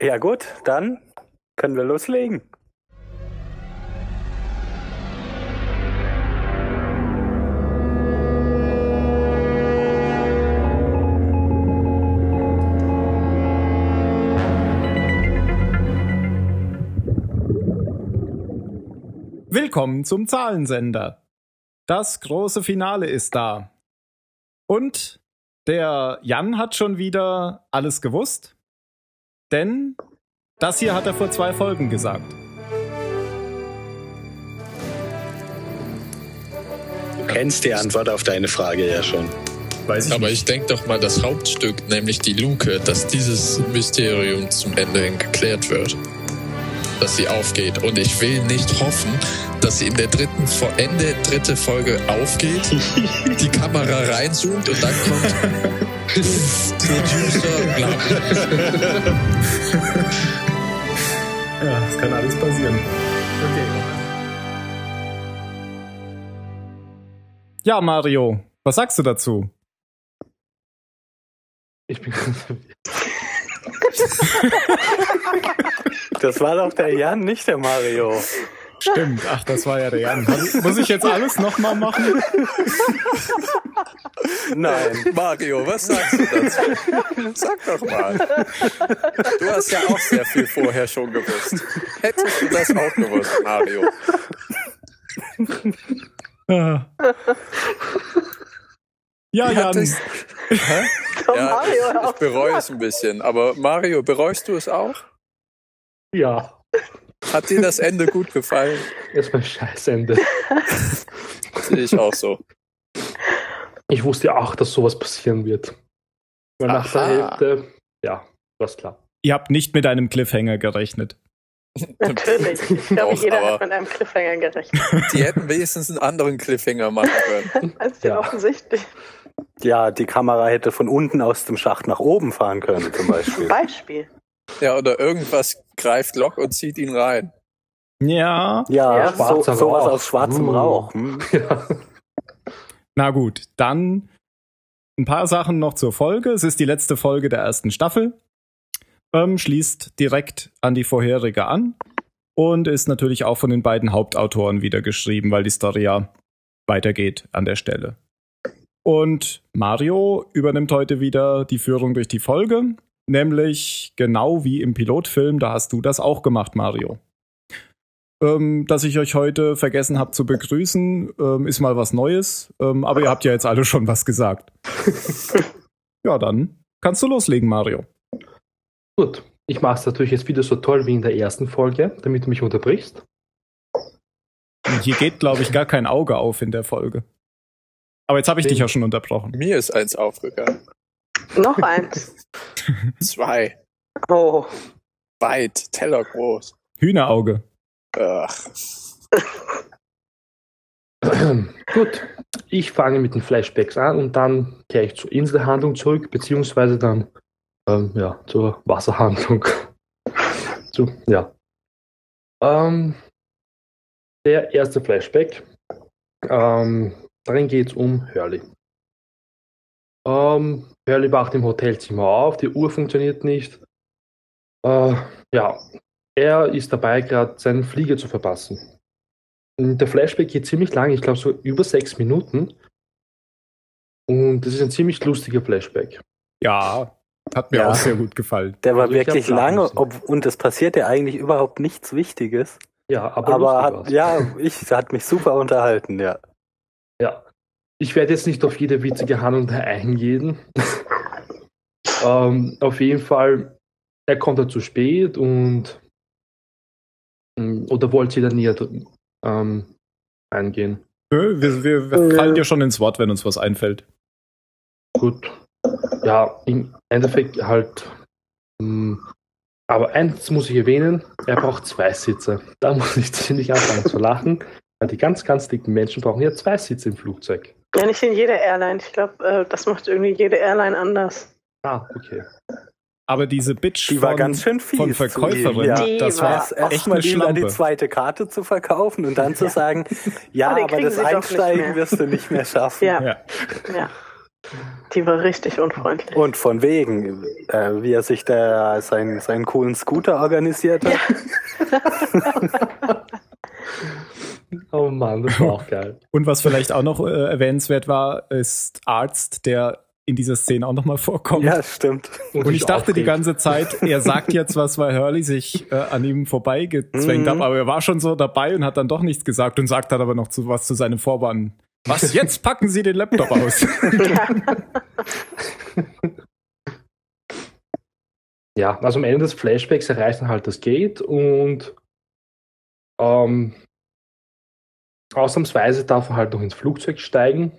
Ja gut, dann können wir loslegen. Willkommen zum Zahlensender. Das große Finale ist da. Und der Jan hat schon wieder alles gewusst, denn das hier hat er vor zwei Folgen gesagt. Du kennst die Antwort auf deine Frage ja schon. Weiß ich Aber ich denke doch mal, das Hauptstück, nämlich die Luke, dass dieses Mysterium zum Ende hin geklärt wird dass sie aufgeht. Und ich will nicht hoffen, dass sie in der dritten, Ende dritte Folge aufgeht, die Kamera reinzoomt und dann kommt Producer, bla. ja, das kann alles passieren. Okay. Ja, Mario, was sagst du dazu? Ich bin ganz verwirrt. Das war doch der Jan, nicht der Mario. Stimmt, ach, das war ja der Jan. Muss ich jetzt alles nochmal machen? Nein. Mario, was sagst du dazu? Sag doch mal. Du hast ja auch sehr viel vorher schon gewusst. Hättest du das auch gewusst, Mario? Ja, ja Jan. Hä? Ja, ich, ich bereue es ein bisschen. Aber Mario, bereust du es auch? Ja. Hat dir das Ende gut gefallen? Erstmal Scheißende. Sehe ich auch so. Ich wusste ja auch, dass sowas passieren wird. Weil nach der Hälfte, ja, war klar. Ihr habt nicht mit einem Cliffhanger gerechnet. Natürlich. Ich glaube, Doch, jeder hat mit einem Cliffhanger gerechnet. Die hätten wenigstens einen anderen Cliffhanger machen können. Das ist ja offensichtlich. Ja, die Kamera hätte von unten aus dem Schacht nach oben fahren können, zum Beispiel. Zum Beispiel. Ja, oder irgendwas greift Lock und zieht ihn rein. Ja. Ja, ja so, sowas aus schwarzem uh. Rauch. Hm. Ja. Na gut, dann ein paar Sachen noch zur Folge. Es ist die letzte Folge der ersten Staffel. Ähm, schließt direkt an die vorherige an und ist natürlich auch von den beiden Hauptautoren wieder geschrieben, weil die Story ja weitergeht an der Stelle. Und Mario übernimmt heute wieder die Führung durch die Folge Nämlich genau wie im Pilotfilm, da hast du das auch gemacht, Mario. Ähm, dass ich euch heute vergessen habe zu begrüßen, ähm, ist mal was Neues. Ähm, aber ihr habt ja jetzt alle schon was gesagt. ja, dann kannst du loslegen, Mario. Gut, ich mache es natürlich jetzt wieder so toll wie in der ersten Folge, damit du mich unterbrichst. Hier geht, glaube ich, gar kein Auge auf in der Folge. Aber jetzt habe ich Den, dich ja schon unterbrochen. Mir ist eins aufgegangen. Noch eins. Zwei. Oh. Weit, Teller groß. Hühnerauge. Ach. Gut, ich fange mit den Flashbacks an und dann kehre ich zur Inselhandlung zurück, beziehungsweise dann ähm, ja, zur Wasserhandlung. zu, ja. Ähm, der erste Flashback. Ähm, darin geht es um Hurley. Ähm, Hurley wacht im Hotelzimmer auf, die Uhr funktioniert nicht. Äh, ja, er ist dabei, gerade seinen Flieger zu verpassen. Der Flashback geht ziemlich lang, ich glaube so über sechs Minuten. Und das ist ein ziemlich lustiger Flashback. Ja, hat mir ja. auch sehr gut gefallen. Der war also wirklich lange ob, und es passiert ja eigentlich überhaupt nichts Wichtiges. Ja, aber, aber hat, ja, ich hat mich super unterhalten, ja. Ja, ich werde jetzt nicht auf jede witzige Handlung eingehen. ähm, auf jeden Fall, er kommt da zu spät und mm, oder wollt ihr da näher ähm, eingehen? Nö, wir, wir, wir fallen dir schon ins Wort, wenn uns was einfällt. Gut. Ja, im Endeffekt halt. Mh, mm, aber eins muss ich erwähnen, er braucht zwei Sitze. Da muss ich ziemlich anfangen zu lachen. Weil die ganz, ganz dicken Menschen brauchen ja zwei Sitze im Flugzeug. Ja, nicht in jeder Airline. Ich glaube, äh, das macht irgendwie jede Airline anders. Ah, okay. Aber diese Bitch die war ganz schön fies von Verkäuferin, ja. das war echt eine Schlampe. die zweite Karte zu verkaufen und dann zu sagen, ja, aber das Einsteigen wirst du nicht mehr schaffen. Ja. ja. ja. Die war richtig unfreundlich. Und von wegen, äh, wie er sich da seinen, seinen coolen Scooter organisiert hat. Oh Mann, das war auch geil. Und was vielleicht auch noch äh, erwähnenswert war, ist Arzt, der in dieser Szene auch nochmal vorkommt. Ja, stimmt. Und ich sich dachte die ganze Zeit, er sagt jetzt was, weil Hurley sich äh, an ihm vorbeigezwängt Mhm. hat, aber er war schon so dabei und hat dann doch nichts gesagt und sagt dann aber noch zu, was zu seinem Vormann. Was, jetzt packen Sie den Laptop aus. Ja, also am Ende des Flashbacks erreicht er halt das Gate und ähm, ausnahmsweise darf er halt noch ins Flugzeug steigen.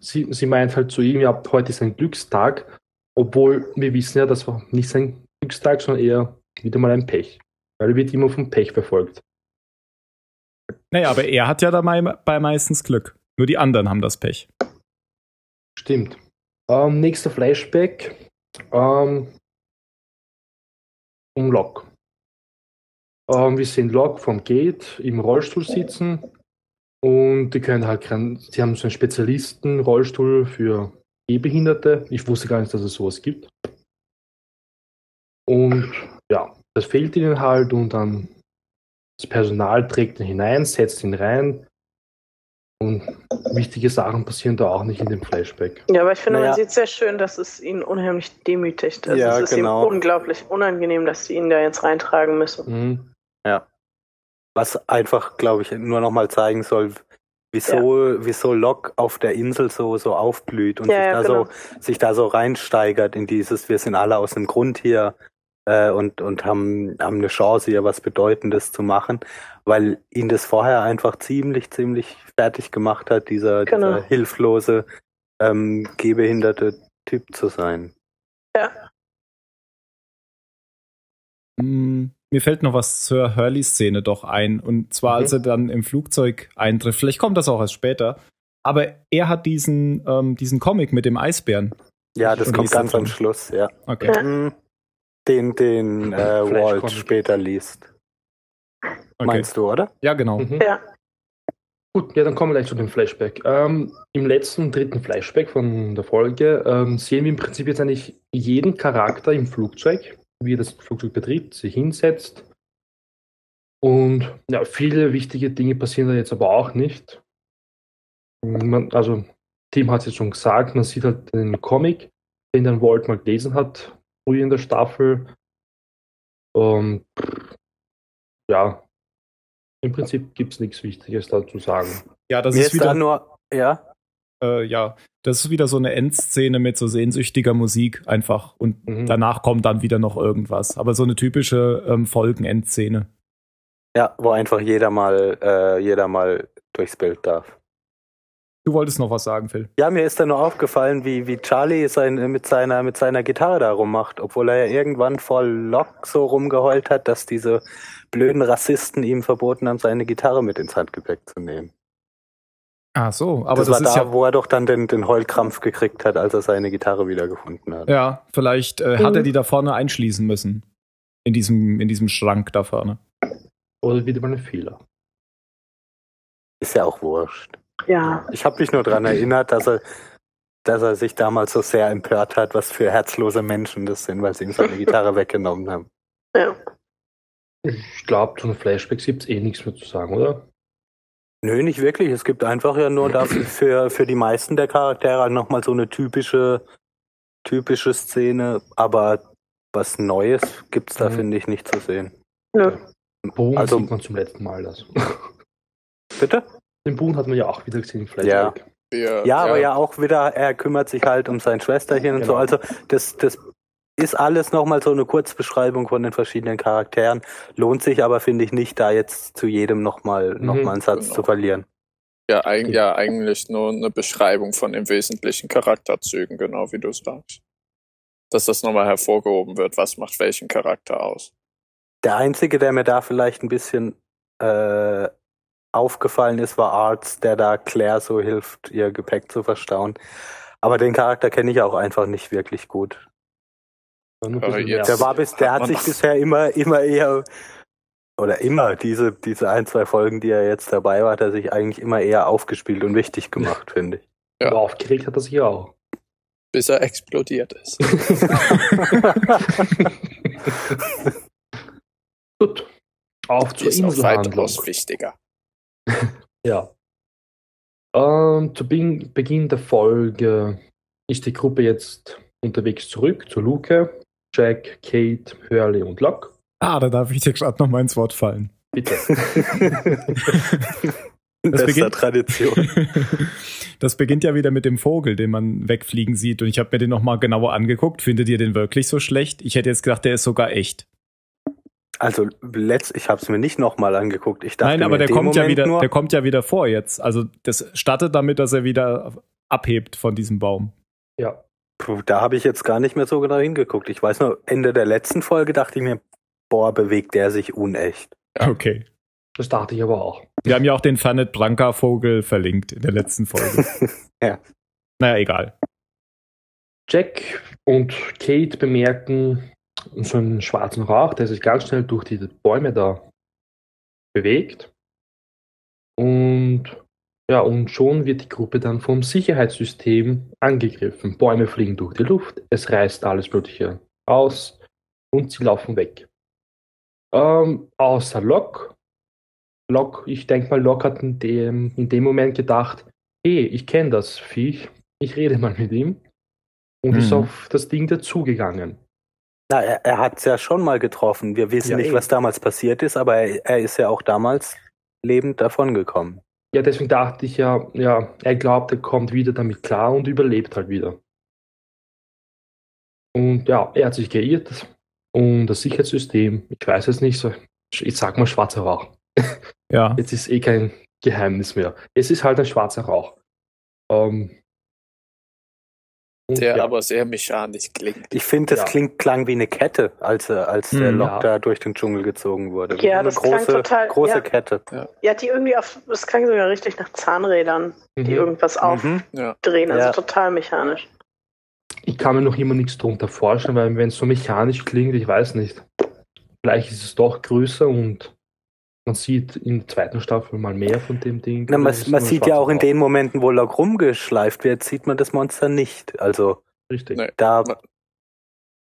Sie, sie meint halt zu ihm, ja, heute ist ein Glückstag, obwohl wir wissen ja, das war nicht sein Glückstag, sondern eher wieder mal ein Pech. Weil er wird immer vom Pech verfolgt. naja, aber er hat ja dabei bei meistens Glück. Nur die anderen haben das Pech. Stimmt. Ähm, nächster Flashback. Ähm, um Locke. Ähm, wir sehen Locke vom Gate im Rollstuhl sitzen und die können halt, kein- sie haben so einen Spezialisten-Rollstuhl für Gehbehinderte. Ich wusste gar nicht, dass es sowas gibt. Und ja, das fehlt ihnen halt und dann das Personal trägt ihn hinein, setzt ihn rein und wichtige Sachen passieren da auch nicht in dem Flashback. Ja, aber ich finde, Naja. man sieht sehr schön, dass es ihn unheimlich demütigt. Also Ja, es ist genau. ihm unglaublich unangenehm, dass sie ihn da jetzt reintragen müssen. Mhm. Was einfach, glaube ich, nur nochmal zeigen soll, wieso, wieso Locke auf der Insel so, so aufblüht und Ja, sich, ja, da genau. so, sich da so reinsteigert in dieses, wir sind alle aus dem Grund hier äh, und, und haben, haben eine Chance, hier was Bedeutendes zu machen, weil ihn das vorher einfach ziemlich, ziemlich fertig gemacht hat, dieser, Genau. dieser hilflose, ähm, gehbehinderte Typ zu sein. Hm, Mir fällt noch was zur Hurley-Szene doch ein. Und zwar, als Mhm. er dann im Flugzeug eintrifft. Vielleicht kommt das auch erst später. Aber er hat diesen, ähm, diesen Comic mit dem Eisbären. Ja, das kommt ganz davon. am Schluss, ja. Okay. Ja. Mhm. Den, den äh, Walt Flash-Comic. später liest. okay. Meinst du, oder? Ja, genau. Mhm. Ja. Gut, ja, dann kommen wir gleich zu dem Flashback. Ähm, Im letzten, dritten Flashback von der Folge ähm, sehen wir im Prinzip jetzt eigentlich jeden Charakter im Flugzeug, wie er das Flugzeug betritt, sich hinsetzt. Und ja, viele wichtige Dinge passieren da jetzt aber auch nicht. Man, also, Tim hat es jetzt schon gesagt, man sieht halt den Comic, den dann Walt mal gelesen hat, früher in der Staffel. Und ja, im Prinzip gibt es nichts Wichtiges da zu sagen. Ja, das Mir ist ist da wieder, nur, ja, äh, ja, das ist wieder so eine Endszene mit so sehnsüchtiger Musik einfach. Und Mhm. danach kommt dann wieder noch irgendwas. Aber so eine typische ähm, Folgen-Endszene. ja, wo einfach jeder mal, äh, jeder mal durchs Bild darf. Du wolltest noch was sagen, Phil. Ja, mir ist da nur aufgefallen, wie, wie Charlie sein, mit, seiner, mit seiner Gitarre da rummacht, obwohl er ja irgendwann vor Locke so rumgeheult hat, dass diese blöden Rassisten ihm verboten haben, seine Gitarre mit ins Handgepäck zu nehmen. Ach so, aber das, das, war ist da, ja. wo er doch dann den, den Heulkrampf gekriegt hat, als er seine Gitarre wiedergefunden hat. Ja, vielleicht äh, hat Mhm. er die da vorne einschließen müssen. In diesem, in diesem Schrank da vorne. Oder wieder mal ein Fehler. Ist ja auch wurscht. Ja. Ich habe mich nur daran erinnert, dass er, dass er sich damals so sehr empört hat, was für herzlose Menschen das sind, weil sie ihm seine Gitarre weggenommen haben. ja. Ich glaube, zu den Flashbacks gibt es eh nichts mehr zu sagen, oder? Nö, nicht wirklich. Es gibt einfach ja nur dafür für, für die meisten der Charaktere halt nochmal so eine typische, typische Szene, aber was Neues gibt's da, Mhm. finde ich, nicht zu sehen. Nö. Boon Also- sieht man zum letzten Mal das. Bitte? Den Boon hat man ja auch wieder gesehen im Flashback. Wir, Ja, aber ja auch wieder, er kümmert sich halt um sein Schwesterchen und so. Genau. Also das, das ist alles nochmal so eine Kurzbeschreibung von den verschiedenen Charakteren. Lohnt sich aber, finde ich, nicht, da jetzt zu jedem nochmal Mhm, noch mal einen Satz genau. zu verlieren. Ja, eig ja, eigentlich nur eine Beschreibung von den wesentlichen Charakterzügen, genau wie du sagst. Dass das nochmal hervorgehoben wird, was macht welchen Charakter aus. Der einzige, der mir da vielleicht ein bisschen äh, aufgefallen ist, war Arts, der da Claire so hilft, ihr Gepäck zu verstauen. Aber den Charakter kenne ich auch einfach nicht wirklich gut. War nur ein Aber bisschen jetzt- Der war bis, der Hat hat sich bisher immer, immer eher oder immer diese, diese ein, zwei Folgen, die er jetzt dabei war, hat er sich eigentlich immer eher aufgespielt und wichtig gemacht, finde ich. Ja. Aber aufgeregt hat er sich auch. bis er explodiert ist. Gut. Auf zur ist Inselhandlung. weitaus wichtiger. Ja. Ähm, zu Beginn, Beginn der Folge ist die Gruppe jetzt unterwegs zurück zu Luke, Jack, Kate, Hurley und Locke. Ah, da darf ich dir gerade noch mal ins Wort fallen. Bitte. Das Bester beginnt- Tradition. Das beginnt ja wieder mit dem Vogel, den man wegfliegen sieht. Und ich habe mir den noch mal genauer angeguckt. Findet ihr den wirklich so schlecht? Ich hätte jetzt gedacht, der ist sogar echt. Also letzt, ich habe es mir nicht nochmal angeguckt. Ich dachte Nein, aber der kommt ja wieder, nur, der kommt ja wieder vor jetzt. Also das startet damit, dass er wieder abhebt von diesem Baum. ja. Puh, da habe ich jetzt gar nicht mehr so genau hingeguckt. Ich weiß nur, Ende der letzten Folge dachte ich mir, boah, bewegt der sich unecht. Ja. Okay. Das dachte ich aber auch. Wir haben ja auch den Fernet Branca Vogel verlinkt in der letzten Folge. Ja. Naja, egal. Jack und Kate bemerken so einen schwarzen Rauch, der sich ganz schnell durch die Bäume da bewegt. Und ja, und schon wird die Gruppe dann vom Sicherheitssystem angegriffen. Bäume fliegen durch die Luft, es reißt alles Mögliche aus und sie laufen weg. Ähm, außer Locke. Locke, ich denke mal, Locke hat in dem, in dem Moment gedacht, hey, ich kenne das Viech, ich rede mal mit ihm. Und ist Mhm. auf das Ding dazugegangen. Na, er, er hat es ja schon mal getroffen. Wir wissen Ja, nicht, eh. was damals passiert ist, aber er, er ist ja auch damals lebend davongekommen. Ja, deswegen dachte ich ja, ja, er glaubt, er kommt wieder damit klar und überlebt halt wieder. Und ja, er hat sich geirrt und das Sicherheitssystem, ich weiß es nicht so, ich sag mal schwarzer Rauch. Ja. Jetzt ist eh kein Geheimnis mehr. Es ist halt ein schwarzer Rauch. Ähm, Der ja, aber sehr mechanisch klingt. Ich finde, das Ja. klingt, klang wie eine Kette, als, er- als der Hm. Lok Ja. da durch den Dschungel gezogen wurde. Ja, eine das klang große, total- große ja. Kette. Ja, die irgendwie auf, das klang sogar richtig nach Zahnrädern, die mhm. irgendwas Mhm. aufdrehen, also Ja. total mechanisch. Ich kann mir noch immer nichts drunter vorstellen, weil wenn es so mechanisch klingt, ich weiß nicht. Vielleicht ist es doch größer und man sieht in der zweiten Staffel mal mehr von dem Ding. Na, man ist man ein sieht ja schwarzer auch in den Momenten, wo Lok rumgeschleift wird, sieht man das Monster nicht. Also Richtig. Nee. da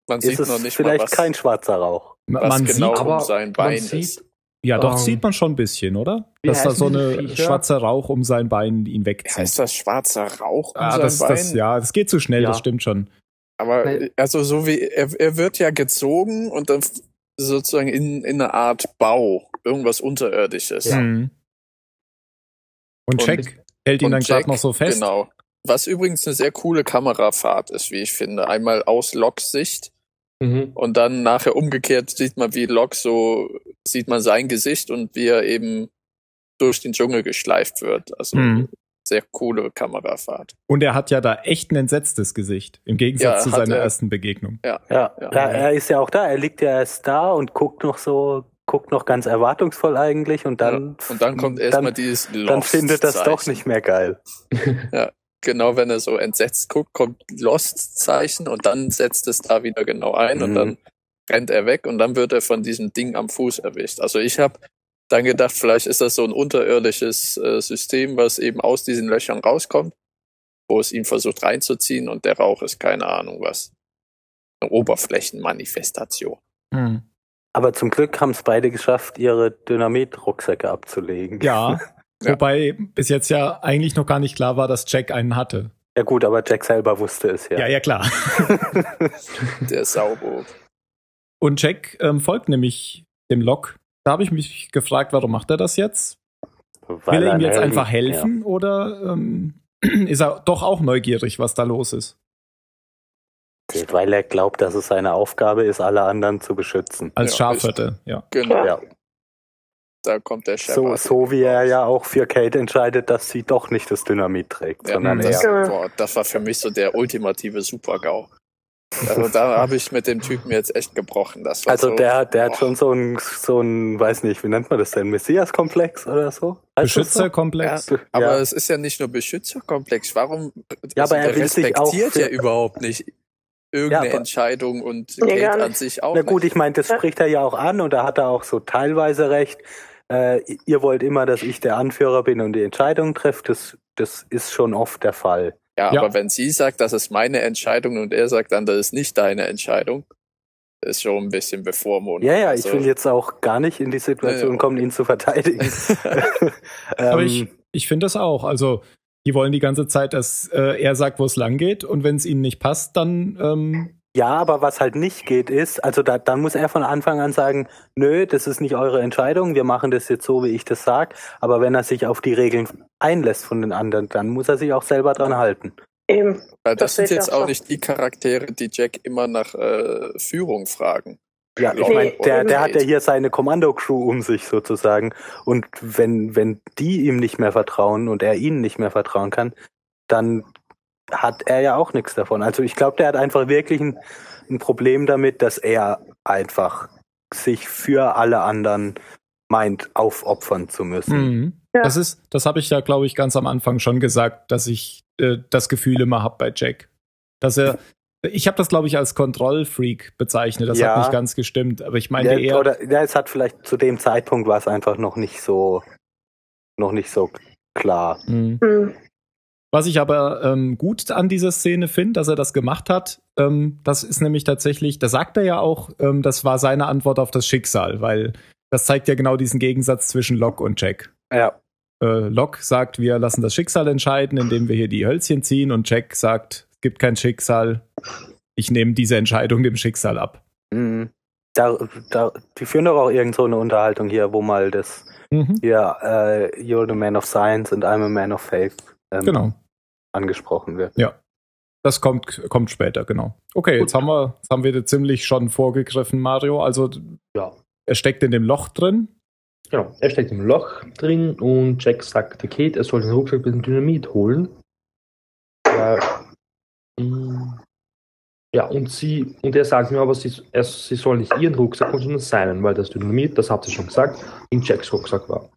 Man ist sieht noch es nicht mal, vielleicht was, kein schwarzer Rauch. Man was genau sieht, aber um sein man Bein sieht- ist. ja, doch ähm, sieht man schon ein bisschen, oder? Dass da so die eine Viecher? schwarze Rauch um sein Bein ihn wegzieht. Heißt das schwarzer Rauch um ah, sein das, Bein? das, ja, das geht zu schnell, Ja. das stimmt schon. Aber also so wie er, er wird ja gezogen und dann sozusagen in, in eine Art Bau, irgendwas Unterirdisches. Ja. Mhm. Und Und- Jack hält ihn dann gerade noch so fest. Genau. Was übrigens eine sehr coole Kamerafahrt ist, wie ich finde. Einmal aus Loks Sicht Mhm. und dann nachher umgekehrt sieht man, wie Lok so, sieht man sein Gesicht und wie er eben durch den Dschungel geschleift wird. Also Mhm. Sehr coole Kamerafahrt. Und er hat ja da echt ein entsetztes Gesicht, im Gegensatz Ja, zu seiner er. ersten Begegnung. Ja, Ja. ja. er ist ja auch da. Er liegt ja erst da und guckt noch so, guckt noch ganz erwartungsvoll eigentlich und dann, Und dann kommt erstmal dann, dieses dann findet das doch nicht mehr geil. Genau, wenn er so entsetzt guckt, kommt Lost-Zeichen und dann setzt es da wieder genau ein und Mhm. dann rennt er weg und dann wird er von diesem Ding am Fuß erwischt. Also ich habe dann gedacht, vielleicht ist das so ein unterirdisches äh, System, was eben aus diesen Löchern rauskommt, wo es ihn versucht reinzuziehen und der Rauch ist keine Ahnung was. Eine Oberflächenmanifestation. Mhm. Aber zum Glück haben es beide geschafft, ihre Dynamit-Rucksäcke abzulegen. Ja, Ja. wobei bis jetzt ja eigentlich noch gar nicht klar war, dass Jack einen hatte. Ja gut, aber Jack selber wusste es ja. Ja, ja, klar. Der Saubo. Und Jack ähm, folgt nämlich dem Lok. Da habe ich mich gefragt, warum macht er das jetzt? Weil Will er ihm jetzt Helden- einfach helfen oder ähm, ist er doch auch neugierig, was da los ist? Ja, weil er glaubt, dass es seine Aufgabe ist, alle anderen zu beschützen. Als Ja, Schafhirte, ja. Genau, Ja. da kommt der Chef. So, so wie er ja auch für Kate entscheidet, dass sie doch nicht das Dynamit trägt, Ja, sondern das, er. boah, das war für mich so der ultimative Super-GAU. Also da habe ich mit dem Typen jetzt echt gebrochen. Das war Also so, der, der hat schon so ein, so ein, weiß nicht, wie nennt man das denn, Messias-Komplex oder so? Beschützerkomplex. Ja. Aber es ist ja nicht nur Beschützerkomplex. Warum? Ja, aber er der will sich auch respektiert ja überhaupt nicht irgendeine Ja, Entscheidung und Nee, Kate an sich auch Na gut, nicht. ich meine, das Ja. spricht er ja auch an und da hat er auch so teilweise recht. Äh, ihr wollt immer, dass ich der Anführer bin und die Entscheidung treffe. Das, das ist schon oft der Fall. Ja, Ja. aber wenn sie sagt, das ist meine Entscheidung und er sagt dann, das ist nicht deine Entscheidung, ist schon ein bisschen bevormundend. Ja, ja, ich Also, will jetzt auch gar nicht in die Situation Ja, ja. kommen, ihn zu verteidigen. Aber ähm, ich, ich finde das auch. Also, die wollen die ganze Zeit, dass äh, er sagt, wo es lang geht. Und wenn es ihnen nicht passt, dann ähm, ja, aber was halt nicht geht, ist, also da, dann muss er von Anfang an sagen, nö, das ist nicht eure Entscheidung, wir machen das jetzt so, wie ich das sag. Aber wenn er sich auf die Regeln einlässt von den anderen, dann muss er sich auch selber dran halten. Eben. Weil das, Das sind jetzt auch so. nicht die Charaktere, die Jack immer nach äh, Führung fragen. Ja, ich meine, der, der hat ja hier seine Kommando-Crew um sich sozusagen. Und wenn, wenn die ihm nicht mehr vertrauen und er ihnen nicht mehr vertrauen kann, dann hat er ja auch nichts davon. Also ich glaube, der hat einfach wirklich ein, ein Problem damit, dass er einfach sich für alle anderen meint, aufopfern zu müssen. mhm. Ja. das ist, das habe ich ja, glaube ich, ganz am Anfang schon gesagt, dass ich äh, das Gefühl immer habe bei Jack. Dass er, ich habe das, glaube ich, als Kontrollfreak bezeichnet. Das Ja. hat nicht ganz gestimmt. Aber ich meine Ja, eher. oder ja, es hat vielleicht zu dem Zeitpunkt war es einfach noch nicht so, noch nicht so klar. Mhm. Hm. Was ich aber ähm, gut an dieser Szene finde, dass er das gemacht hat, ähm, das ist nämlich tatsächlich, da sagt er ja auch, ähm, das war seine Antwort auf das Schicksal, weil das zeigt ja genau diesen Gegensatz zwischen Locke und Jack. Ja, Äh, Locke sagt, wir lassen das Schicksal entscheiden, indem wir hier die Hölzchen ziehen und Jack sagt, es gibt kein Schicksal, ich nehme diese Entscheidung dem Schicksal ab. mhm. da, da, die führen doch auch irgend so eine Unterhaltung hier, wo mal das Mhm. hier äh, You're the man of science and I'm a man of faith ähm, Genau. angesprochen wird. Das kommt, kommt später, genau. Okay, jetzt haben wir, jetzt haben wir dir ziemlich schon vorgegriffen, Mario. Also Ja, er steckt in dem Loch drin. genau. Er steckt im Loch drin und Jack sagt der Kate, er soll den Rucksack mit dem Dynamit holen. Ja, mm, ja und sie, und er sagt mir aber, sie, er, sie soll nicht ihren Rucksack holen, sondern seinen, weil das Dynamit, das habt ihr schon gesagt, in Jacks Rucksack war.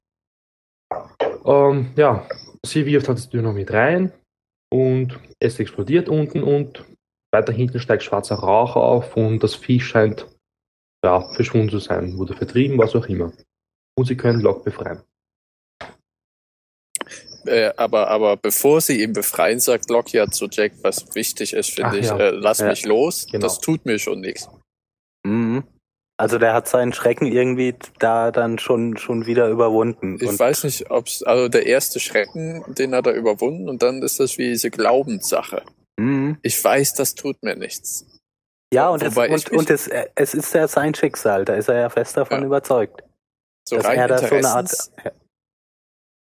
Ähm, ja, sie wirft halt das Dynamit rein und es explodiert unten und weiter hinten steigt schwarzer Rauch auf und das Vieh scheint ja, verschwunden zu sein, wurde vertrieben, was auch immer. Und sie können Locke befreien. Äh, aber, aber bevor sie ihn befreien, sagt Locke ja zu Jack, was wichtig ist, finde ich, ja. äh, lass Ja. mich los, Genau. das tut mir schon nichts. Mhm. Also der hat seinen Schrecken irgendwie da dann schon schon wieder überwunden. Ich weiß nicht, ob's, also der erste Schrecken, den hat er überwunden und dann ist das wie diese Glaubenssache. Mhm. Ich weiß, das tut mir nichts. Ja, und, es, Wobei und, und es, äh, es ist ja sein Schicksal, da ist er ja fest davon Ja. überzeugt. So dass rein er da so eine Art, Interessens.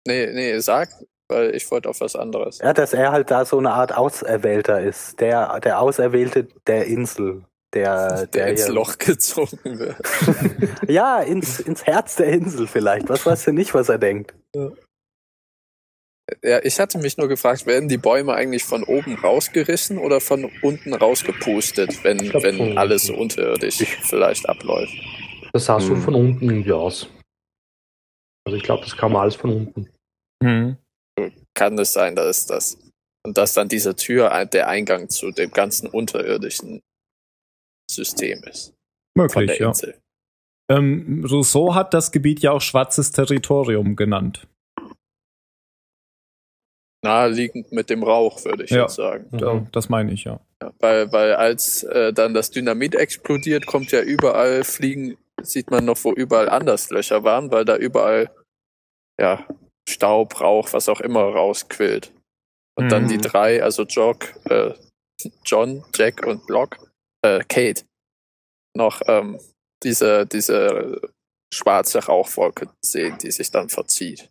nee, nee, sag, weil ich wollte auf was anderes. ja, dass er halt da so eine Art Auserwählter ist, der, der Auserwählte der Insel, der, der ins hier- Loch gezogen wird. Ja, ins, ins Herz der Insel vielleicht. Was weißt du nicht, was er denkt? Ja, ich hatte mich nur gefragt, werden die Bäume eigentlich von oben rausgerissen oder von unten rausgepustet, wenn, glaub, wenn alles unten. unterirdisch vielleicht abläuft? Das sah so Hm. von unten irgendwie aus. Also ich glaube, das kam alles von unten. Mhm. Kann es sein, dass das und dass dann diese Tür ein- der Eingang zu dem ganzen unterirdischen System ist von Möglich, der ja. Insel. Ähm, Rousseau hat das Gebiet ja auch schwarzes Territorium genannt. Naheliegend mit dem Rauch, würde ich Ja. jetzt sagen. Mhm. Ja, das meine ich, ja. Ja, weil, weil als äh, dann das Dynamit explodiert, kommt ja überall Fliegen, sieht man noch, wo überall anders Löcher waren, weil da überall ja Staub, Rauch, was auch immer rausquillt. Und dann Mhm. die drei, also Jock, äh, John, Jack und Locke, äh, Kate, noch ähm, diese, diese schwarze Rauchwolke sehen, die sich dann verzieht.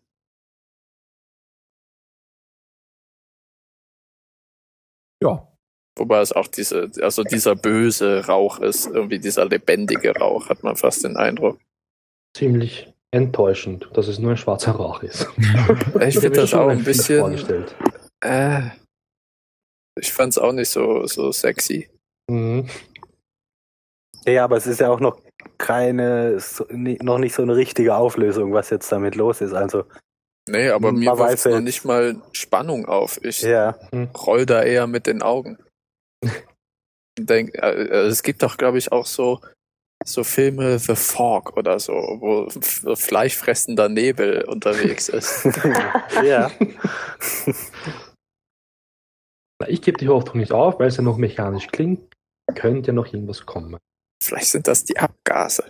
Ja, Wobei es auch diese, also dieser böse Rauch ist, irgendwie dieser lebendige Rauch, hat man fast den Eindruck. Ziemlich enttäuschend, dass es nur ein schwarzer Rauch ist. Ich finde das auch ein bisschen, Vorgestellt. äh, ich fand es auch nicht so, so sexy. Mhm. Ja, aber es ist ja auch noch keine, noch nicht so eine richtige Auflösung, was jetzt damit los ist. Also, Nee, aber Man mir wirft ja noch nicht mal Spannung auf. Ich ja. roll da eher mit den Augen. Denk, äh, es gibt doch, glaube ich, auch so, so Filme The Fog oder so, wo fleischfressender Nebel unterwegs ist. ja. Na, ich gebe die Hoffnung nicht auf, weil es ja noch mechanisch klingt. Könnte ja noch irgendwas kommen. Vielleicht sind das die Abgase.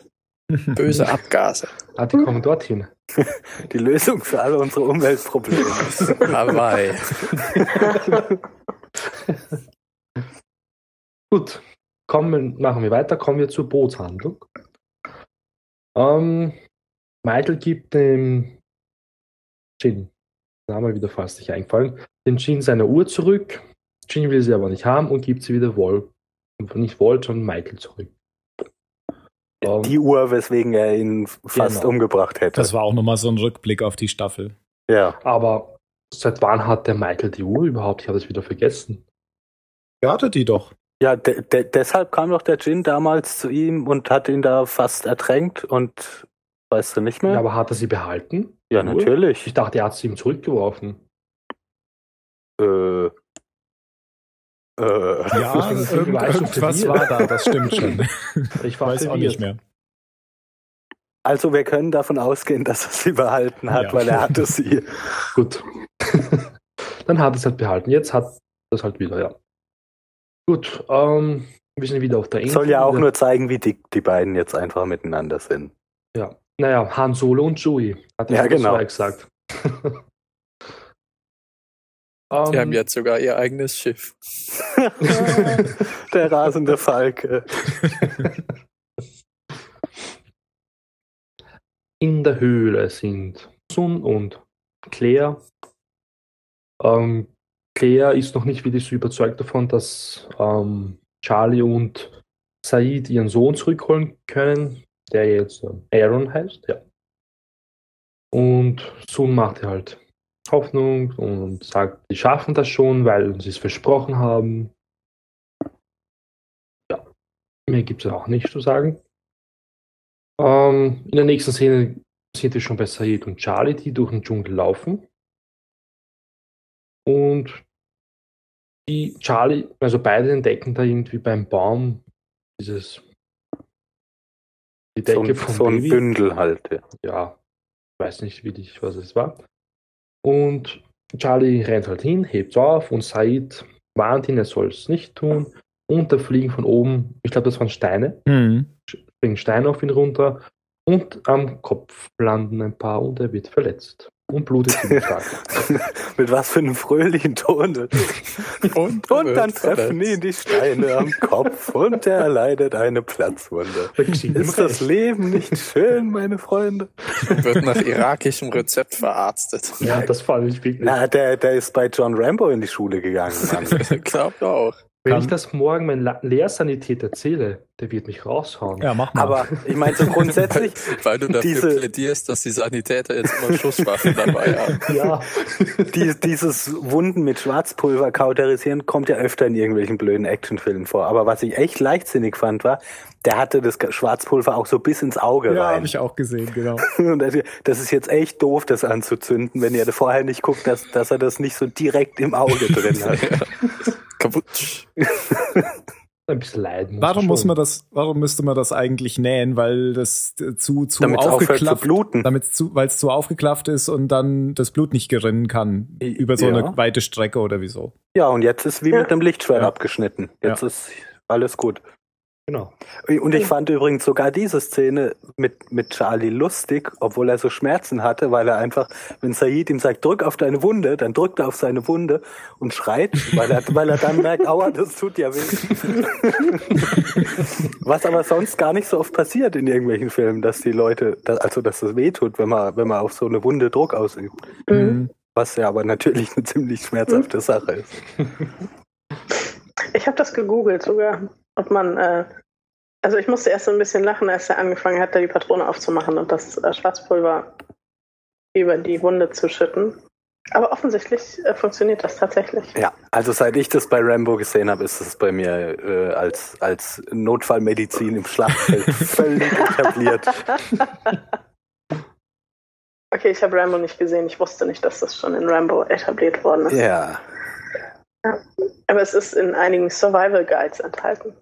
Böse Abgase. Ah, die kommen dorthin. Die Lösung für alle unsere Umweltprobleme. Hawaii. Gut, kommen, machen wir weiter. Kommen wir zur Bootshandlung. Ähm, Michael gibt dem Jin, Name wieder fast nicht eingefallen, dem Jin seine Uhr zurück. Jin will sie aber nicht haben und gibt sie wieder Wol, nicht Walt, sondern Michael zurück. Ähm, Die Uhr, weswegen er ihn fast Genau. umgebracht hätte. Das war auch nochmal so ein Rückblick auf die Staffel. ja. aber seit wann hat der Michael die Uhr überhaupt? Ich habe es wieder vergessen. Er hatte die doch. Ja, de de deshalb kam doch der Jin damals zu ihm und hat ihn da fast ertränkt und weißt du nicht mehr? Ja, aber hat er sie behalten? Ja, natürlich. Ich dachte, er hat sie ihm zurückgeworfen. Äh, äh, Ja, Das ist irgend, irgendwas war da, das stimmt schon. Ich weiß auch nicht mehr. Also wir können davon ausgehen, dass er sie behalten hat, Ja. weil er hatte sie. Gut. Dann hat er es halt behalten. Jetzt hat das halt wieder, ja. Gut, ähm, wir sind wieder auf der Insel. Soll ja auch Wieder- nur zeigen, wie dick die beiden jetzt einfach miteinander sind. Ja. Naja, Han Solo und Chewie. Hat Ja, er genau. gesagt. Ähm, Die haben jetzt sogar ihr eigenes Schiff. der rasende Falke. in der Höhle sind Sun und Claire. Ähm, Claire ist noch nicht wirklich so überzeugt davon, dass ähm, Charlie und Said ihren Sohn zurückholen können, der jetzt ähm, Aaron heißt, ja. Und Sun macht halt Hoffnung und sagt, sie schaffen das schon, weil sie es versprochen haben. Ja, mehr gibt es auch nicht zu sagen. Ähm, in der nächsten Szene sind wir schon bei Said und Charlie, die durch den Dschungel laufen. Und die Charlie, also beide entdecken da irgendwie beim Baum dieses die So Decke ein, vom so ein. Bündel halt. Ja. Ja, weiß nicht wirklich, was es war. Und Charlie rennt halt hin, hebt auf und Said warnt ihn, er soll es nicht tun. Und da fliegen von oben, ich glaube, das waren Steine, Mhm. springen Steine auf ihn runter und am Kopf landen ein paar und er wird verletzt und blutet stark. Mit was für einem fröhlichen Ton. Und, Und dann treffen ihn die Steine am Kopf und er erleidet eine Platzwunde. Ist das Leben nicht schön, meine Freunde? Wird nach irakischem Rezept verarztet. Ja, das fand ich wirklich. Na, der, der ist bei John Rambo in die Schule gegangen, Mann. Glaubt auch. Wenn Kann- ich das morgen meinem La- Lehrsanität erzähle, der wird mich raushauen. Ja, mach mal. Aber ich meine so grundsätzlich, Weil du dafür Diese- plädierst, dass die Sanitäter jetzt immer Schusswaffen dabei haben. Ja, die, dieses Wunden mit Schwarzpulver kauterisieren kommt ja öfter in irgendwelchen blöden Actionfilmen vor. Aber was ich echt leichtsinnig fand, war, der hatte das Schwarzpulver auch so bis ins Auge ja, rein. habe ich auch gesehen, genau. Und das- das ist jetzt echt doof, das anzuzünden, wenn ihr vorher nicht guckt, dass, dass er das nicht so direkt im Auge drin hat. Kaputt. ein bisschen leiden. Warum schon. muss man das, warum müsste man das eigentlich nähen? Weil das zu, zu Damit es aufhört zu aufgeklafft, bluten. damit zu, weil es zu aufgeklafft ist und dann das Blut nicht gerinnen kann über so Ja. eine weite Strecke oder wieso. Ja, und jetzt ist wie Ja. mit einem Lichtschwert Ja. abgeschnitten. Jetzt ist alles gut. Genau. Und ich fand übrigens sogar diese Szene mit, mit Charlie lustig, obwohl er so Schmerzen hatte, weil er einfach, wenn Said ihm sagt, drück auf deine Wunde, dann drückt er auf seine Wunde und schreit, weil er, weil er dann merkt, aua, das tut ja weh. Was aber sonst gar nicht so oft passiert in irgendwelchen Filmen, dass die Leute, also dass das weh tut, wenn man, wenn man auf so eine Wunde Druck ausübt. Mhm. Was ja aber natürlich eine ziemlich schmerzhafte Sache ist. Ich habe das gegoogelt sogar, ob man, äh, also ich musste erst so ein bisschen lachen, als er angefangen hat, da die Patrone aufzumachen und das äh, Schwarzpulver über die Wunde zu schütten. Aber offensichtlich äh, funktioniert das tatsächlich. Ja, also seit ich das bei Rambo gesehen habe, ist es bei mir äh, als, als Notfallmedizin im Schlachtfeld völlig etabliert. Okay, ich habe Rambo nicht gesehen. Ich wusste nicht, dass das schon in Rambo etabliert worden ist. Ja, Aber es ist in einigen Survival Guides enthalten.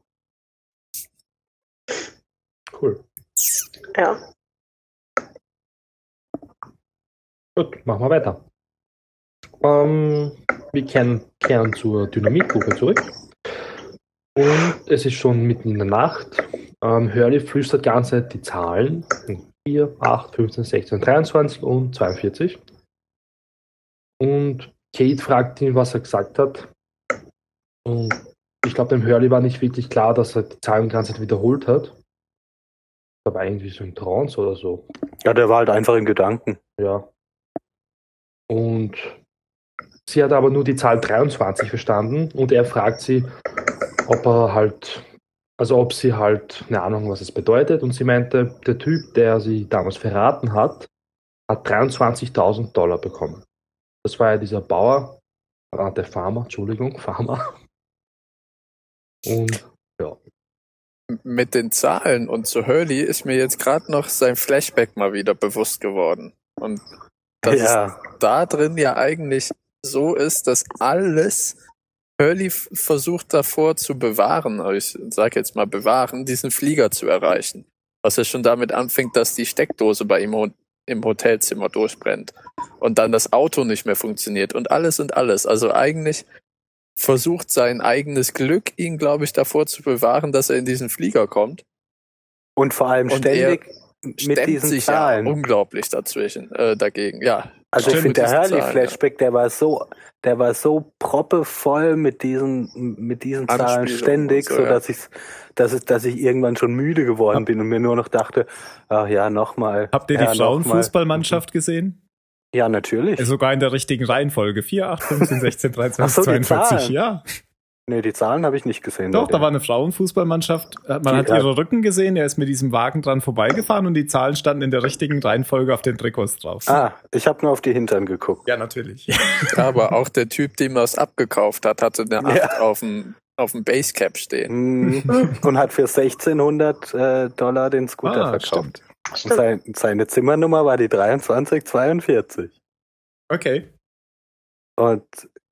Cool. Ja. Gut, machen wir weiter. Ähm, wir kennen kehren zur Dynamitgruppe zurück. Und es ist schon mitten in der Nacht. Ähm, Hurley flüstert die ganze Zeit die Zahlen. 4, 8, 15, 16, 23 und 42. Und Kate fragt ihn, was er gesagt hat. Und ich glaube, dem Hurley war nicht wirklich klar, dass er die Zahlen die ganze Zeit wiederholt hat. War irgendwie so ein Trance oder so. Ja, der war halt einfach in Gedanken. Ja. Und sie hat aber nur die Zahl 23 verstanden und er fragt sie, ob er halt, also ob sie halt eine Ahnung, was es bedeutet. Und sie meinte, der Typ, der sie damals verraten hat, hat 23.000 Dollar bekommen. Das war ja dieser Bauer, der Farmer, Entschuldigung, Farmer. Und ja. Mit den Zahlen und zu Hurley ist mir jetzt gerade noch sein Flashback mal wieder bewusst geworden. Und dass Ja. es da drin ja eigentlich so ist, dass alles Hurley versucht davor zu bewahren, ich sage jetzt mal bewahren, diesen Flieger zu erreichen. Was ja schon damit anfängt, dass die Steckdose bei ihm im Hotelzimmer durchbrennt und dann das Auto nicht mehr funktioniert und alles und alles. Also eigentlich versucht sein eigenes Glück, ihn, glaube ich, davor zu bewahren, dass er in diesen Flieger kommt. Und vor allem Und ständig mit diesen sich Zahlen. ja unglaublich dazwischen, äh, dagegen. Ja, Also ich finde, der Hurley-Flashback, der war so, der war so proppevoll mit diesen, mit diesen Zahlen ständig, so, so ja. dass ich, dass ich, dass ich irgendwann schon müde geworden bin und mir nur noch dachte, ach ja, nochmal. Habt ihr ja, die Frauenfußballmannschaft gesehen? Ja, natürlich. Sogar in der richtigen Reihenfolge. 4, 8, 15, 16, 23, Ach so, die 42. Zahlen. Ja. nee, die Zahlen habe ich nicht gesehen. Doch, da war eine Frauenfußballmannschaft. Äh, Man Die- hat ja. ihre Rücken gesehen, er ist mit diesem Wagen dran vorbeigefahren und die Zahlen standen in der richtigen Reihenfolge auf den Trikots drauf. Ah, ich habe nur auf die Hintern geguckt. Ja, natürlich. aber auch der Typ, dem er es abgekauft hat, hatte eine 8 Ja. auf dem auf dem Basecap stehen. Mm, und hat für 1600 äh, Dollar den Scooter Ah, verkauft. stimmt. Und sein, seine Zimmernummer war die 2342. Okay. Und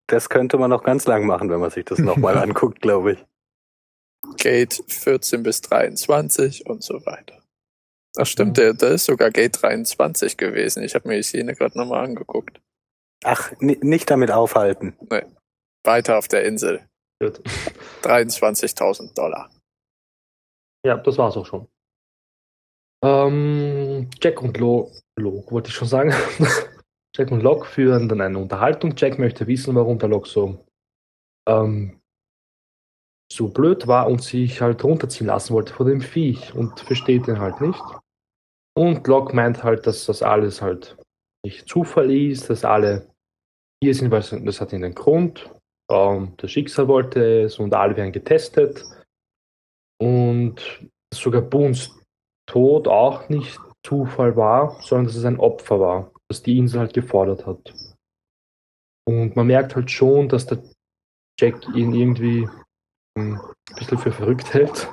das könnte man noch ganz lang machen, wenn man sich das nochmal anguckt, glaube ich. Gate 14 bis 23 und so weiter. Ach stimmt, der, da ist sogar Gate 23 gewesen. Ich habe mir die Szene gerade nochmal angeguckt. Ach, ni- nicht damit aufhalten. Weiter auf der Insel. Gut. 23.000 Dollar. Ja, das war's auch schon. Ähm, Jack und Lo, Lo wollte ich schon sagen. Jack und Locke führen dann eine Unterhaltung. Jack möchte wissen, warum der Locke so, ähm, so blöd war und sich halt runterziehen lassen wollte von dem Viech und versteht ihn halt nicht. Und Locke meint halt, dass das alles halt nicht Zufall ist, dass alle hier sind, weil das hat ihnen einen Grund. Ähm, das Schicksal wollte es und alle werden getestet. Und sogar Boons Tod auch nicht Zufall war, sondern dass es ein Opfer war, das die Insel halt gefordert hat. Und man merkt halt schon, dass der Jack ihn irgendwie hm, ein bisschen für verrückt hält.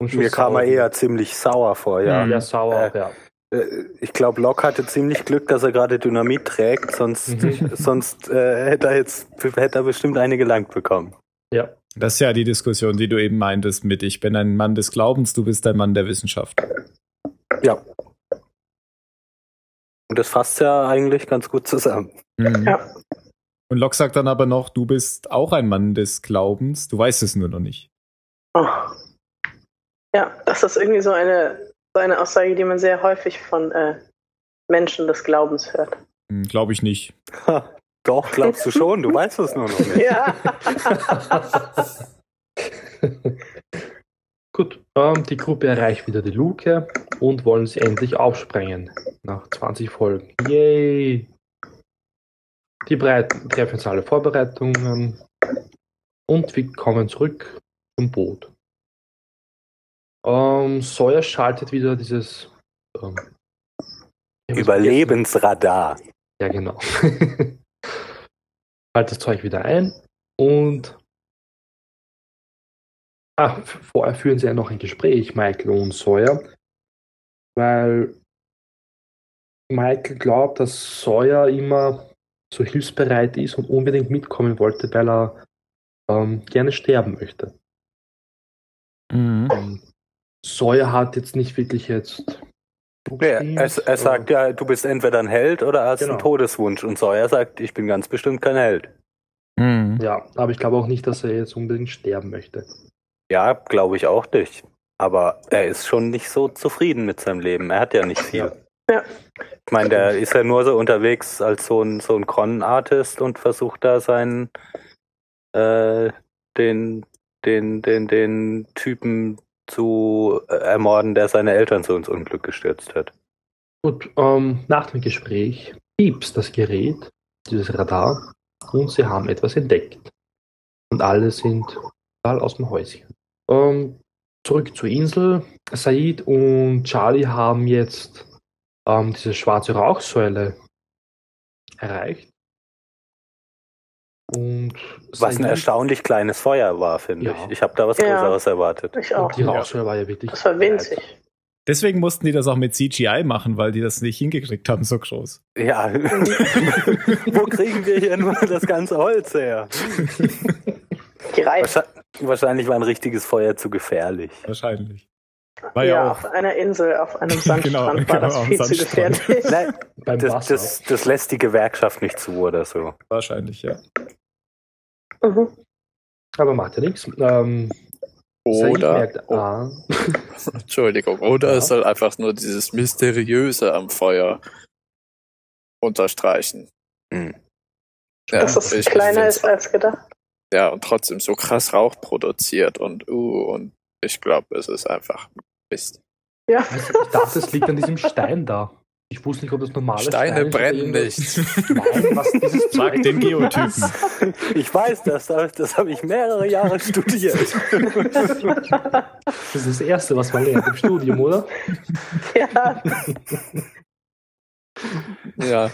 Mir kam er eher ziemlich sauer vor, ja. Ja, sauer, Äh, ja. Äh, Ich glaube, Locke hatte ziemlich Glück, dass er gerade Dynamit trägt, sonst, Mhm. sonst äh, hätte er jetzt hätte er bestimmt eine gelangt bekommen. Ja, Das ist ja die Diskussion, die du eben meintest mit Ich bin ein Mann des Glaubens, du bist ein Mann der Wissenschaft. Ja. Und das fasst ja eigentlich ganz gut zusammen. Mhm. Ja. Und Locke sagt dann aber noch, du bist auch ein Mann des Glaubens, du weißt es nur noch nicht. Oh. Ja, das ist irgendwie so eine, so eine Aussage, die man sehr häufig von äh, Menschen des Glaubens hört. Hm, Glaube ich nicht. Ha, Doch, glaubst du schon, du weißt es nur noch nicht. Ja. Gut, ähm, die Gruppe erreicht wieder die Luke und wollen sie endlich aufsprengen. Nach 20 Folgen. Yay! Die Breit treffen jetzt alle Vorbereitungen und wir kommen zurück zum Boot. Ähm, Sawyer schaltet wieder dieses ähm, Überlebensradar. Ja, genau. halt das Zeug wieder ein und f- vorher führen sie ja noch ein Gespräch, Michael und Sawyer, weil Michael glaubt, dass Sawyer immer so hilfsbereit ist und unbedingt mitkommen wollte, weil er ähm, gerne sterben möchte. Mhm. Sawyer hat jetzt nicht wirklich jetzt Ja, er, er sagt ja, du bist entweder ein Held oder hast Genau. einen Todeswunsch. Und Sawyer sagt, ich bin ganz bestimmt kein Held. Hm. Ja, aber ich glaube auch nicht, dass er jetzt unbedingt sterben möchte. Ja, glaube ich auch nicht. Aber er ist schon nicht so zufrieden mit seinem Leben. Er hat ja nicht viel. Ja. Ich meine, der ist ja nur so unterwegs als so ein, so ein Con-Artist und versucht da seinen, äh, den, den, den, den Typen zu äh, ermorden, der seine Eltern so ins Unglück gestürzt hat. Gut, ähm, nach dem Gespräch piepst das Gerät, dieses Radar, und sie haben etwas entdeckt. Und alle sind total aus dem Häuschen. Ähm, zurück zur Insel. Said und Charlie haben jetzt ähm, diese schwarze Rauchsäule erreicht. Und Was ein erstaunlich kleines Feuer war, finde Ja. ich. Ich habe da was Ja. Größeres erwartet. Ich auch. und die Rauchsäule war ja wirklich. Das war winzig. Deswegen mussten die das auch mit CGI machen, weil die das nicht hingekriegt haben, so groß. Ja. Wo kriegen wir hier nur das ganze Holz her? Die Reifen. Wahrscheinlich, war ein richtiges Feuer zu gefährlich. Wahrscheinlich. War Ja, ja, auf einer Insel, auf einem Sandstrand Genau, war genau, das am viel zu gefährlich. Nein, Beim das, das, das lässt die Gewerkschaft nicht zu oder so. Wahrscheinlich, ja. Mhm. Aber macht ja nichts. Ähm, Oder, merkt, oh, ah, Entschuldigung, oder Ja. es soll einfach nur dieses Mysteriöse am Feuer unterstreichen. Hm. Ja, Dass das ich kleiner ist als gedacht. Ja, und trotzdem so krass Rauch produziert und uh, und ich glaube, es ist einfach Mist. Ja. Also ich dachte, es liegt an diesem Stein da. Ich wusste nicht, ob das normale Steine Stein ist oder brennen nicht. Nein, was dieses Frag Zeug- den Geotypen. Ich weiß das, das, das habe ich mehrere Jahre studiert. Das ist das Erste, was man lernt im Studium, oder? ja. Ja,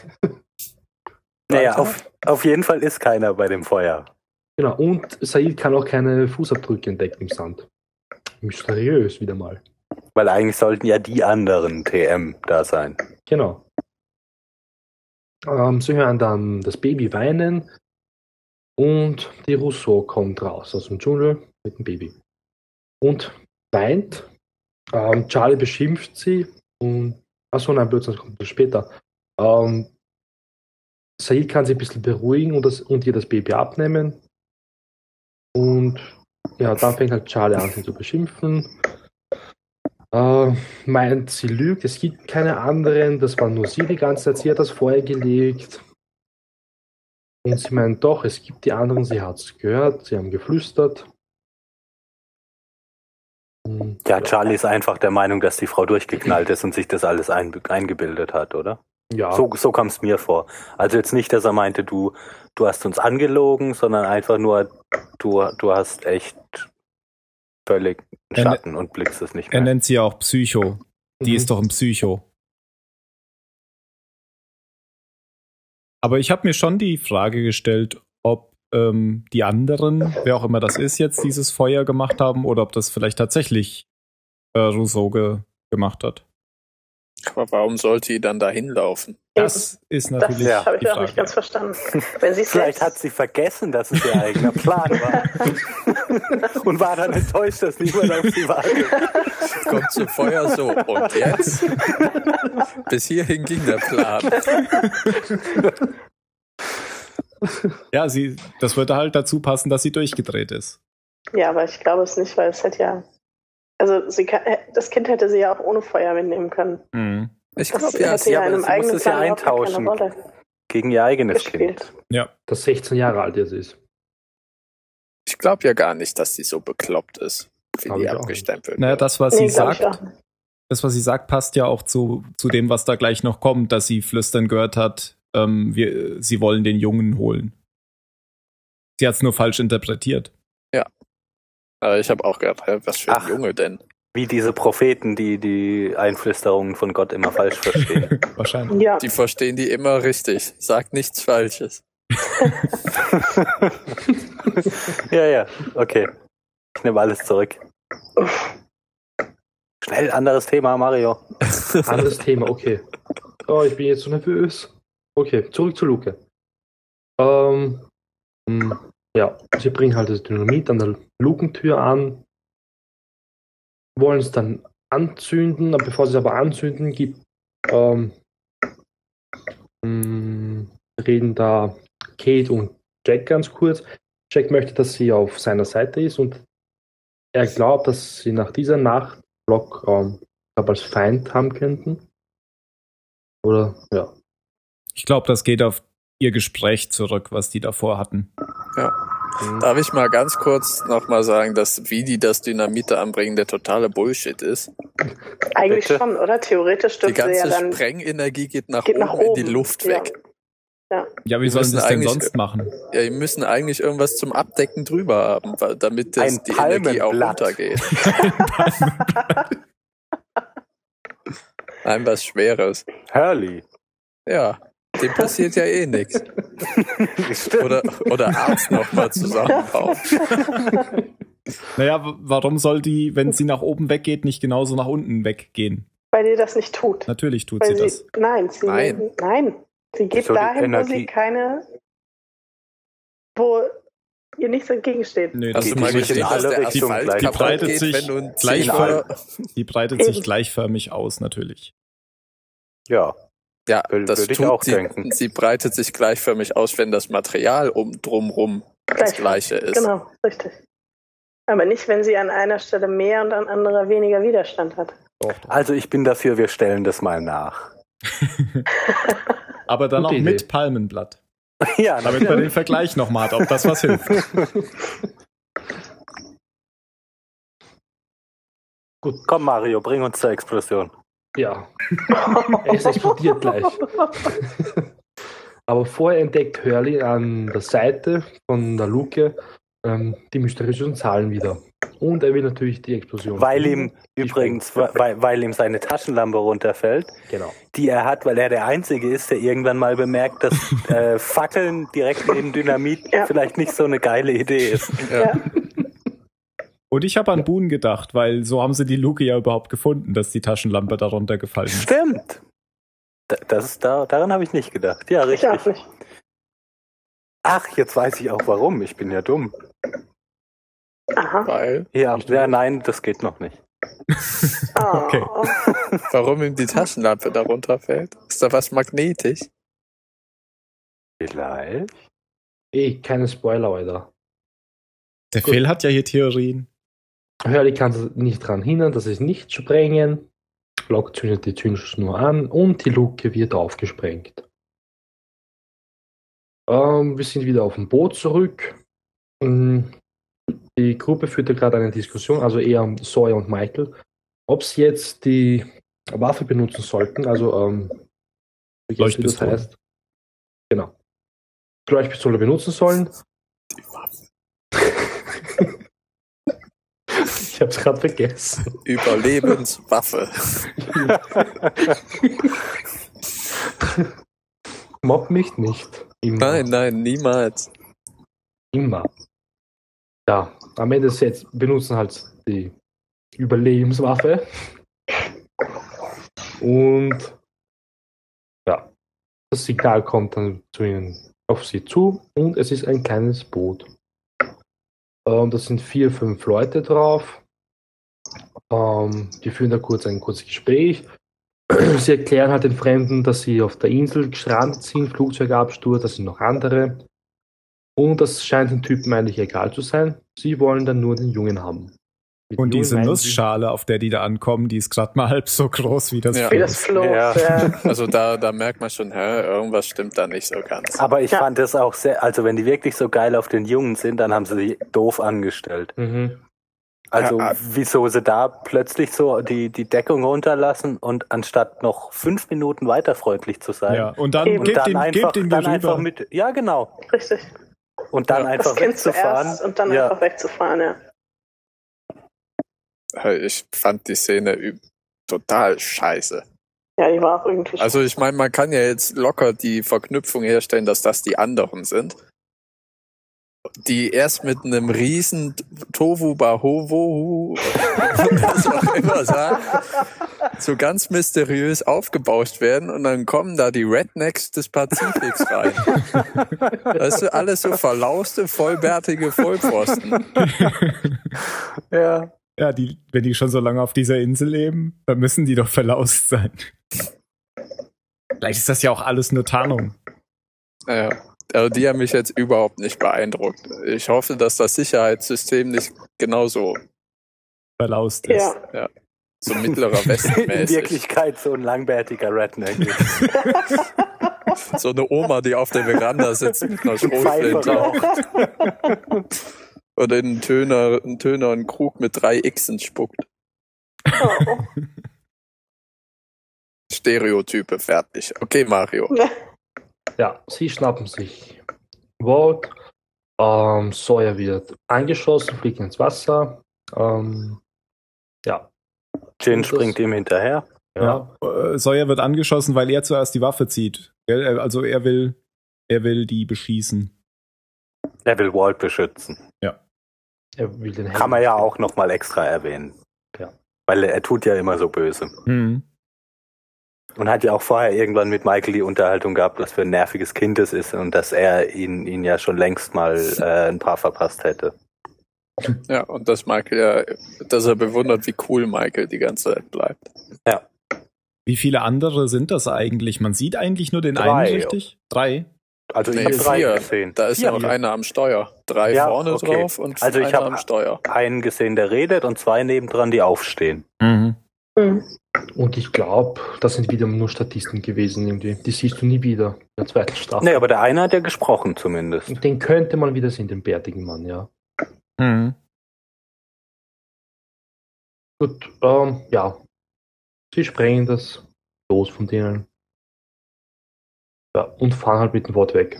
Naja, auf, auf jeden Fall ist keiner bei dem Feuer. Genau, und Said kann auch keine Fußabdrücke entdecken im Sand. Mysteriös wieder mal. Weil eigentlich sollten ja die anderen TM da sein. Genau. Ähm, sie hören dann das Baby weinen und die Rousseau kommt raus aus dem Dschungel mit dem Baby. Und weint. Ähm, Charlie beschimpft sie und. Achso, nein, Blödsinn, das kommt später. Ähm, Said kann sie ein bisschen beruhigen und, das, und ihr das Baby abnehmen. Und ja, dann fängt halt Charlie an, sie zu beschimpfen. Äh, meint, sie lügt, es gibt keine anderen, das war nur sie die ganze Zeit, sie hat das Feuer gelegt. Und sie meint, doch, es gibt die anderen, sie hat es gehört, sie haben geflüstert. Und, Ja, Charlie ist einfach der Meinung, dass die Frau durchgeknallt ist und sich das alles ein, eingebildet hat, oder? ja, So, so kam es mir vor. Also jetzt nicht, dass er meinte, du, du hast uns angelogen, sondern einfach nur, du, du hast echt völlig Er- Schatten und blickst es nicht Er mehr. nennt sie ja auch Psycho. Die Mhm. ist doch ein Psycho. Aber ich habe mir schon die Frage gestellt, ob ähm, die anderen, wer auch immer das ist, jetzt dieses Feuer gemacht haben oder ob das vielleicht tatsächlich äh, Rousseau ge gemacht hat. Aber warum sollte die dann da hinlaufen? Das ist Das natürlich Ja, habe ich auch nicht ganz verstanden. Wenn sie Vielleicht hat sie vergessen, dass es ihr eigener Plan war. und war dann enttäuscht, dass niemand auf sie wartet. Kommt zum Feuer so. Und jetzt? Bis hierhin ging der Plan. Ja, sie, das würde halt dazu passen, dass sie durchgedreht ist. Ja, aber ich glaube es nicht, weil es hätte ja. Also sie kann, das Kind hätte sie ja auch ohne Feuer mitnehmen können. Mhm. Ich glaube ja. hätte ja aber sie muss eigenen es ja eintauschen. Gegen ihr eigenes Kind. gespielt. Ja. das 16 Jahre alt jetzt ist. Ich glaube ja gar nicht, dass die so bekloppt ist, wie die abgestempelt Naja, das, was Nee, sie sagt, das, was sie sagt, passt ja auch zu, zu dem, was da gleich noch kommt, dass sie flüstern gehört hat, ähm, wir, sie wollen den Jungen holen. Sie hat es nur falsch interpretiert. Aber ich habe auch gedacht, was für ein Ach. Junge denn? Wie diese Propheten, die die Einflüsterungen von Gott immer falsch verstehen. Wahrscheinlich. Ja, Die verstehen die immer richtig. Sagt nichts Falsches. ja, ja, okay. Ich nehme alles zurück. Schnell, anderes Thema, Mario. Anderes Thema, okay. Oh, ich bin jetzt so nervös. Okay, zurück zu Luke. Ähm, hm, ja, sie bringen halt das Dynamit an der Lukentür an, wollen es dann anzünden, aber bevor sie es aber anzünden, gibt, ähm, hm, reden da Kate und Jack ganz kurz. Jack möchte, dass sie auf seiner Seite ist und er glaubt, dass sie nach dieser Nacht Block ähm, als Feind haben könnten. Oder ja. Ich glaube, das geht auf ihr Gespräch zurück, was die davor hatten. Mhm. Darf ich mal ganz kurz nochmal sagen, dass wie die das Dynamite anbringen, der totale Bullshit ist. Eigentlich Bitte? schon, oder? Theoretisch Die dürfte sie ja ganze dann Sprengenergie geht nach, geht oben, nach oben in die Luft weg. Ja. Ja, wie Wir sollen sie müssen es denn eigentlich- sonst machen? Ja, die müssen eigentlich irgendwas zum Abdecken drüber haben, weil- damit das, Ein die Energie auch Palmenblatt. runtergeht. Nein, was Schweres. Hurley. Ja, dem passiert ja eh nichts. Oder, oder Arzt nochmal zusammenbauen. Naja, warum soll die, wenn sie nach oben weggeht, nicht genauso nach unten weggehen? Weil die das nicht tut. Natürlich tut Weil sie das. Nein, sie, Nein. nein. Sie geht So dahin, wo sie keine, wo ihr nichts entgegensteht. Nö, Hast das du mal geht nicht in gesehen, dass der Richtungen Asphalt gleich. Die breitet geht, sich die breitet gleichförmig aus, natürlich. Ja, Ja, Würde- das würde ich tut auch sie, denken. sie breitet sich gleichförmig aus, wenn das Material um drumrum das Gleich. gleiche ist. Genau, richtig. Aber nicht, wenn sie an einer Stelle mehr und an anderer weniger Widerstand hat. also ich bin dafür, wir stellen das mal nach. Aber dann Gute auch Idee. mit Palmenblatt. ja, Damit man den Vergleich nochmal hat, ob das was hilft. Komm Mario, bring uns zur Explosion. Ja. Es explodiert gleich. Aber vorher entdeckt Hurley an der Seite von der Luke ähm, die mysteriösen Zahlen wieder. Und er will natürlich die Explosion. Weil ihm Die übrigens, weil, weil ihm seine Taschenlampe runterfällt, Genau. die er hat, weil er der Einzige ist, der irgendwann mal bemerkt, dass äh, Fackeln direkt neben Dynamit Ja. vielleicht nicht so eine geile Idee ist. Ja. Und ich habe an Boone gedacht, weil so haben sie die Luke ja überhaupt gefunden, dass die Taschenlampe darunter gefallen ist. Stimmt. Da- Das ist da, daran habe ich nicht gedacht. Ja, Ich richtig. nicht. Ach, jetzt weiß ich auch warum. Ich bin ja dumm. Aha. Weil, Ja, ja nein, das geht noch nicht. Oh. Okay. warum ihm die Taschenlampe darunter fällt? Ist da was magnetisch? Vielleicht. Eh, keine Spoiler, Alter. Der Gut. Phil hat ja hier Theorien. Hurley kann sich nicht daran hindern, dass es nicht sprengen. Locke zündet die Zündschnur an und die Luke wird aufgesprengt. Ähm, wir sind wieder auf dem Boot zurück. Mm, Die Gruppe führte gerade eine Diskussion, also eher Sawyer und Michael, ob sie jetzt die Waffe benutzen sollten, also ähm, wie das heißt. Genau. Die Leuchtpistole benutzen sollen. Die Waffe. Ich habe es gerade vergessen. Überlebenswaffe. Mobb mich nicht. Immer. Nein, nein, niemals. Immer. Ja, am Ende des Sets benutzen halt die Überlebenswaffe. Und ja, das Signal kommt dann zu ihnen auf sie zu und es ist ein kleines Boot. Ähm, da sind vier, fünf Leute drauf. Ähm, die führen da kurz ein kurzes Gespräch. Sie erklären halt den Fremden, dass sie auf der Insel gestrandet sind, Flugzeugabsturz, das sind noch andere. Und das scheint den Typen eigentlich egal zu sein. Sie wollen dann nur den Jungen haben. Mit Und Jungen diese Nussschale, auf der die da ankommen, die ist gerade mal halb so groß wie das Ja. Wie Floß. das Floß. Ja. Ja. Also da, da merkt man schon, hä, irgendwas stimmt da nicht so ganz. Aber ich Ja. fand es auch sehr, also wenn die wirklich so geil auf den Jungen sind, dann haben sie sie doof angestellt. Mhm. Also Ja, ah. wieso sie da plötzlich so die, die Deckung runterlassen und anstatt noch fünf Minuten weiter freundlich zu sein. Ja, und dann Eben. Und dann ihn, einfach, gebt ihn dann einfach mit, ja genau. Richtig. Und dann Ja. einfach das wegzufahren. und dann ja. einfach wegzufahren, ja. Ich fand die Szene total scheiße. Ja, die war auch irgendwie. Also ich meine, man kann ja jetzt locker die Verknüpfung herstellen, dass das die anderen sind. Die erst mit einem riesen Tovu Bahovo, was auch immer sagen, so ganz mysteriös aufgebauscht werden und dann kommen da die Rednecks des Pazifiks rein. Weißt du, alles so verlauste, vollbärtige Vollpfosten. Ja. Ja, die, wenn die schon so lange auf dieser Insel leben, dann müssen die doch verlaust sein. Vielleicht ist das ja auch alles nur Tarnung. Naja. Also die haben mich jetzt überhaupt nicht beeindruckt. Ich hoffe, dass das Sicherheitssystem nicht genauso Verlaust ist. Ja. so mittlerer Westen In. Wirklichkeit so ein langbärtiger Redneck. So eine Oma, die auf der Veranda sitzt mit einer Schrotflinte oder in einen Töner, einen Töner einen Krug mit drei Xen spuckt. Oh. Stereotype fertig. Okay, Mario. Ja, sie schnappen sich Walt. Ähm, Sawyer wird eingeschossen, fliegt ins Wasser. Ähm, ja. Jin Das- springt ihm hinterher. Ja. Äh, Sawyer wird angeschossen, weil er zuerst die Waffe zieht. Also er will, er will die beschießen. Er will Walt beschützen. Er will den Kann man ja auch nochmal extra erwähnen. Ja. Weil er tut ja immer so böse. Hm. Und hat ja auch vorher irgendwann mit Michael die Unterhaltung gehabt, was für ein nerviges Kind es ist und dass er ihn, ihn ja schon längst mal äh, ein paar verpasst hätte. Ja, und dass Michael ja, dass er bewundert, wie cool Michael die ganze Zeit bleibt. Wie viele andere sind das eigentlich? Man sieht eigentlich nur den Drei. einen richtig. Drei. Also ich Nee, habe drei vier. gesehen. Da ist ja Vier. noch einer am Steuer. Drei Ja, vorne okay. drauf und Also ich einer hab- am Steuer. Einen gesehen, der redet und zwei nebendran, die aufstehen. Mhm. Hm. Und ich glaube, das sind wieder nur Statisten gewesen irgendwie. Die siehst du nie wieder in der zweiten Staffel. Nee, aber der eine hat ja gesprochen zumindest. Und Den könnte man wieder sehen, den bärtigen Mann, ja. Mhm. Gut, ähm, ja. Sie sprengen das los von denen. Ja, und fahren halt mit dem Wort weg.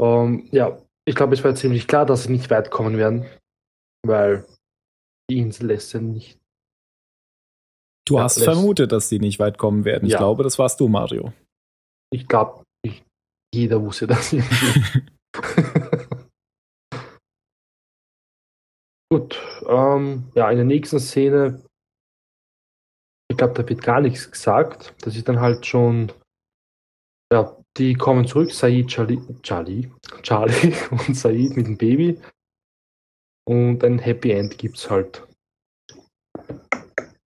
Ähm, ja, ich glaube, es war ziemlich klar, dass sie nicht weit kommen werden, weil die Insel lässt sie nicht. Du hast vermutet, dass die nicht weit kommen werden. Ich Ja. glaube, das warst du, Mario. Ich glaube, jeder wusste das. Gut, ähm, ja, in der nächsten Szene, ich glaube, da wird gar nichts gesagt. Das ist dann halt schon, ja, die kommen zurück, Said, Charlie, Charlie, Charlie und Said mit dem Baby. Und ein Happy End gibt's halt.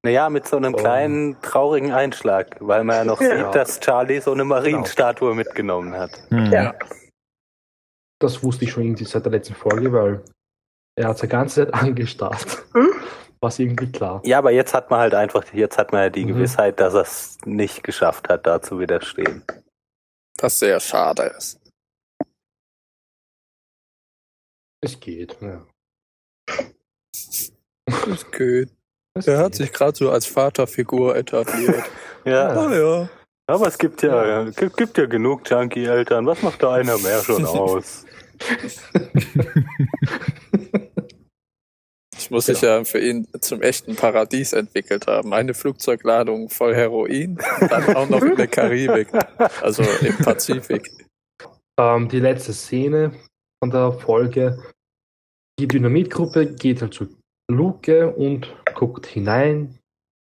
Naja, mit so einem Oh. kleinen traurigen Einschlag, weil man ja noch Ja. sieht, dass Charlie so eine Marienstatue mitgenommen hat. Mhm. Ja. Das wusste ich schon irgendwie seit der letzten Folge, weil er hat die ganze Zeit angestarrt. Hm? War irgendwie klar. Ja, aber jetzt hat man halt einfach, jetzt hat man ja die Mhm. Gewissheit, dass er es nicht geschafft hat, da zu widerstehen. Was sehr schade ist. Es geht, ja. Das geht. Es Er hat sich gerade so als Vaterfigur etabliert. Ja, Ah ja. aber es gibt ja, gibt, gibt ja genug Junkie-Eltern. Was macht da einer mehr schon aus? Das muss sich ja für ihn zum echten Paradies entwickelt haben. Eine Flugzeugladung voll Heroin, dann auch noch in der Karibik, also im Pazifik. Ähm, die letzte Szene von der Folge. Die Dynamitgruppe geht halt zur Luke und guckt hinein.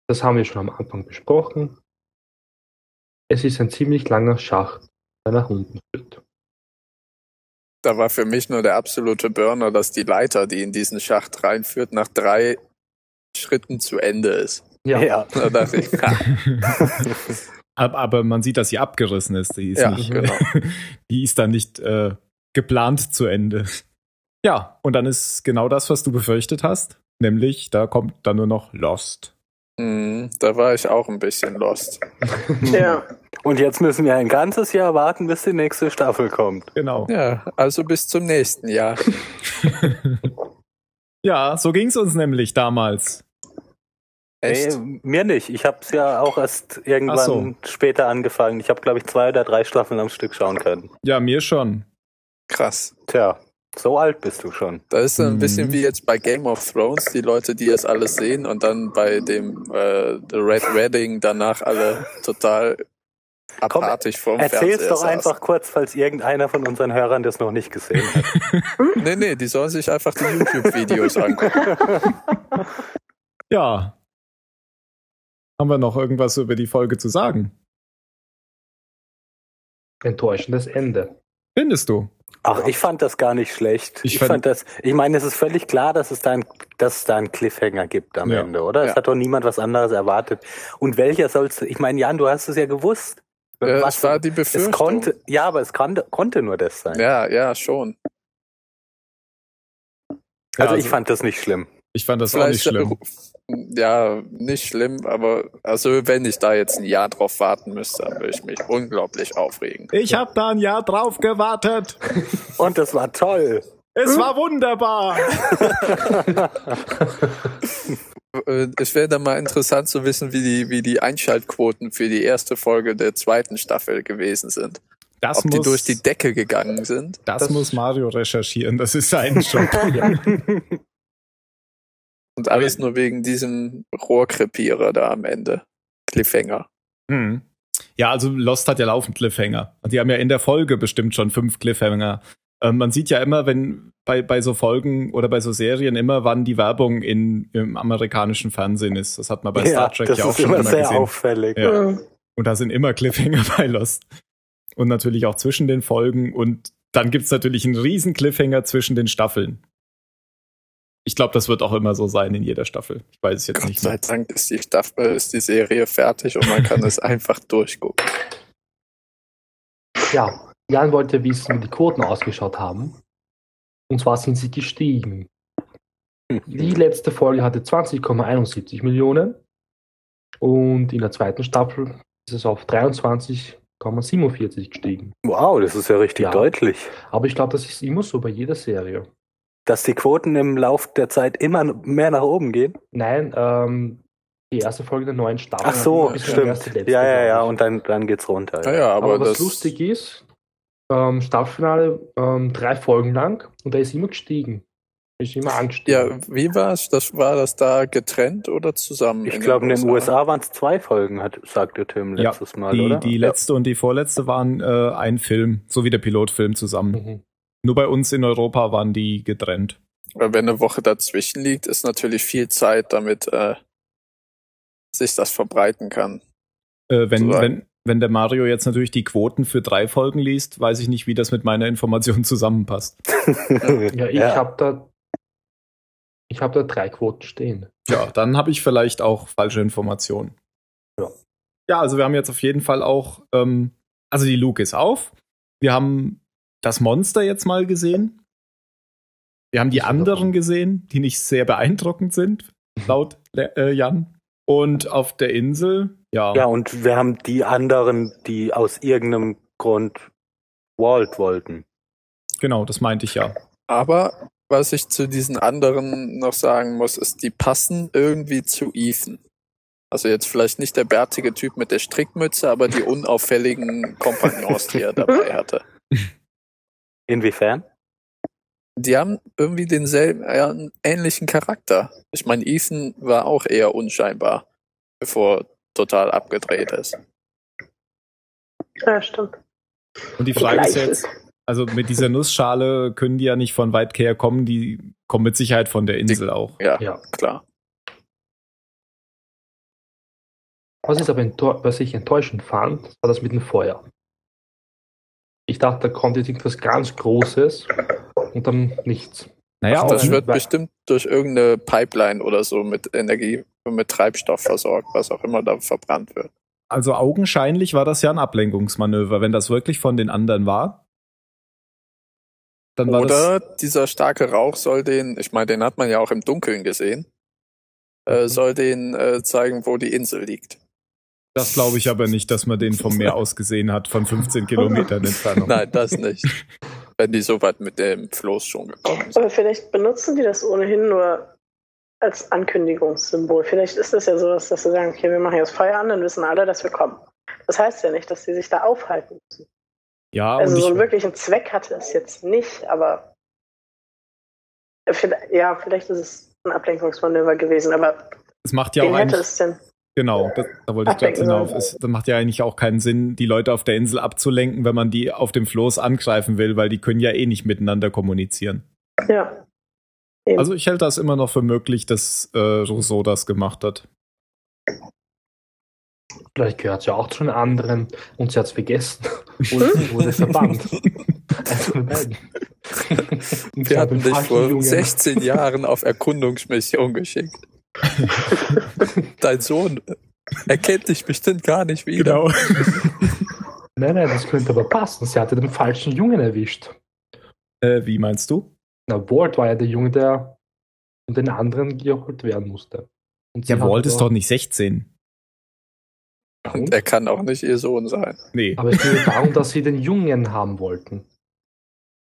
Das haben wir schon am Anfang besprochen. Es ist ein ziemlich langer Schacht, der nach unten führt. Da war für mich nur der absolute Burner, dass die Leiter, die in diesen Schacht reinführt, nach drei Schritten zu Ende ist. Ja. Da dachte ich, aber, aber man sieht, dass sie abgerissen ist. Die ist, Ja, nicht, genau. die ist dann nicht äh, geplant zu Ende. Ja, und dann ist genau das, was du befürchtet hast. Nämlich, da kommt dann nur noch Lost. hm, da war ich auch ein bisschen lost. Ja. Und jetzt müssen wir ein ganzes Jahr warten, bis die nächste Staffel kommt. Genau. Ja, also bis zum nächsten Jahr. Ja, so ging's uns nämlich damals. Echt? Nee, mir nicht. Ich habe es ja auch erst irgendwann so. später angefangen. Ich habe, glaube ich, zwei oder drei Staffeln am Stück schauen können. Ja, mir schon. Krass. Tja, so alt bist du schon. Das ist ein Mhm. bisschen wie jetzt bei Game of Thrones, die Leute, die das alles sehen und dann bei dem äh, The Red Wedding danach alle total apathisch vorm Erzähl's Fernseher doch saßen. einfach kurz, falls irgendeiner von unseren Hörern das noch nicht gesehen hat. Nee, nee, die sollen sich einfach die YouTube-Videos angucken. Ja. Haben wir noch irgendwas über die Folge zu sagen? Enttäuschendes Ende. Findest du? Ach, ich fand das gar nicht schlecht. Ich Ich, fand- fand, das, ich meine, es ist völlig klar, dass es da, ein, dass es da einen Cliffhanger gibt am Ja. Ende, oder? Es Ja. hat doch niemand was anderes erwartet. Und welcher sollst du, ich meine, Jan, du hast es ja gewusst. Äh, Was- es war die Es Befürchtung. konnte, ja, aber es konnte, konnte nur das sein. ja, ja, schon. also, Ja, ich fand das nicht schlimm. Ich fand das auch nicht schlimm. Ja, nicht schlimm, aber also wenn ich da jetzt ein Jahr drauf warten müsste, dann würde ich mich unglaublich aufregen. Ich habe da ein Jahr drauf gewartet. Und das war toll. Es war wunderbar. Äh, Es wäre dann mal interessant zu wissen, wie die, wie die Einschaltquoten für die erste Folge der zweiten Staffel gewesen sind. Das Ob die muss, durch die Decke gegangen sind. das, das- muss Mario recherchieren. Das ist sein Job. Und alles nur wegen diesem Rohrkrepierer da am Ende. Cliffhanger. Hm. Ja, also Lost hat ja laufend Cliffhanger. Die haben ja in der Folge bestimmt schon fünf Cliffhanger. Ähm, man sieht ja immer, wenn bei, bei so Folgen oder bei so Serien immer, wann die Werbung in, im amerikanischen Fernsehen ist. Das hat man bei Star Trek ja auch ist schon immer immer sehr gesehen. auffällig. Ja. Mhm. Und da sind immer Cliffhanger bei Lost. Und natürlich auch zwischen den Folgen. Und dann gibt's natürlich einen riesen Cliffhanger zwischen den Staffeln. Ich glaube, das wird auch immer so sein in jeder Staffel. Ich weiß es jetzt Gott nicht sei mehr. Dank ist die Staffel, ist die Serie fertig und man kann es einfach durchgucken. Ja, Jan wollte wissen, wie die Quoten ausgeschaut haben. Und zwar sind sie gestiegen. Die letzte Folge hatte 20,71 Millionen. Und in der zweiten Staffel ist es auf 23,47 gestiegen. Wow, das ist ja richtig Ja. deutlich. Aber ich glaube, das ist immer so bei jeder Serie. Dass die Quoten im Lauf der Zeit immer mehr nach oben gehen. Nein, ähm, die erste Folge der neuen Staffel. Ach so, stimmt. erste, letzte, ja, ja, ja, und dann, dann geht's runter. Naja, aber, Aber, was das, lustig ist, ähm, Staffelfinale ähm, drei Folgen lang und da ist immer gestiegen. Ist immer angestiegen. Ja, wie war's? Das war das da getrennt oder zusammen? Ich glaube, in den USA waren es zwei Folgen, hat, sagte Tim Ja, letztes Mal, Die, oder? die letzte und die vorletzte waren äh, ein Film, so wie der Pilotfilm zusammen. Mhm. Nur bei uns in Europa waren die getrennt. Weil wenn eine Woche dazwischen liegt, ist natürlich viel Zeit, damit äh, sich das verbreiten kann. Äh, wenn, So. wenn, wenn der Mario jetzt natürlich die Quoten für drei Folgen liest, weiß ich nicht, wie das mit meiner Information zusammenpasst. Ja, ich habe da, ich habe da drei Quoten stehen. Ja, dann habe ich vielleicht auch falsche Informationen. Ja. Ja, also wir haben jetzt auf jeden Fall auch, ähm, also die Luke ist auf. Wir haben das Monster jetzt mal gesehen. Wir haben die anderen gesehen, die nicht sehr beeindruckend sind, laut äh, Jan. Und auf der Insel, ja, Ja, und wir haben die anderen, die aus irgendeinem Grund Walt wollten. genau, das meinte ich ja. Aber was ich zu diesen anderen noch sagen muss, ist, die passen irgendwie zu Ethan. Also jetzt vielleicht nicht der bärtige Typ mit der Strickmütze, aber die unauffälligen Kompagnons, die er dabei hatte. Inwiefern? Die haben irgendwie denselben, äh, einen ähnlichen Charakter. Ich meine, Ethan war auch eher unscheinbar, bevor er total abgedreht ist. Ja, stimmt. Und die Frage ist jetzt, also mit dieser Nussschale können die ja nicht von weit her kommen, die kommen mit Sicherheit von der Insel auch. Ja, Ja. klar. Was, ist aber was ich enttäuschend fand, war das mit dem Feuer. Ich dachte, da kommt jetzt irgendwas ganz Großes und dann nichts. Naja, auch, Das wird bestimmt durch irgendeine Pipeline oder so mit Energie, mit Treibstoff versorgt, was auch immer da verbrannt wird. also augenscheinlich war das ja ein Ablenkungsmanöver. Wenn das wirklich von den anderen war, dann war Oder das. dieser starke Rauch soll den, ich meine, den hat man ja auch im Dunkeln gesehen, äh, soll den äh, zeigen, wo die Insel liegt. Das glaube ich aber nicht, dass man den vom Meer aus gesehen hat, von 15 Kilometern Entfernung. Nein, das nicht. Wenn die so weit mit dem Floß schon gekommen sind. Aber vielleicht benutzen die das ohnehin nur als Ankündigungssymbol. Vielleicht ist das ja sowas, dass sie sagen, okay, wir machen jetzt Feuer an, dann wissen alle, dass wir kommen. Das heißt ja nicht, dass sie sich da aufhalten müssen. Ja, Also und so einen ich, wirklichen Zweck hatte es jetzt nicht, aber vielleicht, ja, vielleicht ist es ein Ablenkungsmanöver gewesen, aber es macht ja auch hätte eigentlich, es denn? Genau, das, da wollte ich gerade Ablenken hinauf. Es das macht ja eigentlich auch keinen Sinn, die Leute auf der Insel abzulenken, wenn man die auf dem Floß angreifen will, weil die können ja eh nicht miteinander kommunizieren. Ja. Also ich hält das immer noch für möglich, dass äh, Rousseau das gemacht hat. Vielleicht gehört es ja auch zu den anderen und sie hat es vergessen und wurde verbannt. Also von beiden. Und sie Wir hat hatten dich vor Jungen- 16 Jahren auf Erkundungsmission geschickt. Dein Sohn erkennt dich bestimmt gar nicht wieder. Genau. Nein, nein, das könnte aber passen. Sie hatte den falschen Jungen erwischt. Äh, wie meinst du? Na, Walt war ja der Junge, der von den anderen geholt werden musste. Ja, Walt ist doch nicht 16. Und er kann auch nicht ihr Sohn sein. Nee. Aber es ging darum, dass sie den Jungen haben wollten.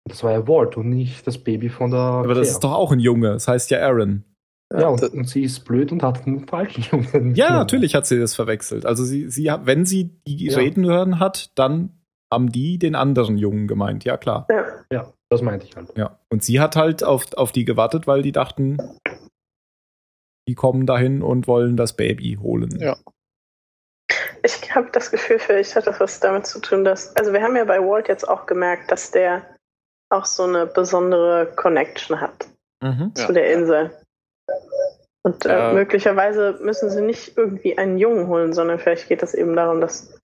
Das war ja Walt und nicht das Baby von der. Aber das Claire. ist doch auch ein Junge. Das heißt ja Aaron. Ja, und, das- und sie ist blöd und hat den falschen Jungen. Ja, natürlich hat sie das verwechselt. Also sie, sie hat, wenn sie die Ja. Reden hören hat, dann haben die den anderen Jungen gemeint. Ja, klar. Ja. Ja, das meinte ich halt. Ja. Und sie hat halt auf, auf die gewartet, weil die dachten, die kommen dahin und wollen das Baby holen. Ja. Ich habe das Gefühl, vielleicht hat das was damit zu tun, dass. Also, wir haben ja bei Walt jetzt auch gemerkt, dass der auch so eine besondere Connection hat Mhm. Ja. zu der Insel. Und äh, Ja. möglicherweise müssen sie nicht irgendwie einen Jungen holen, sondern vielleicht geht es eben darum, dass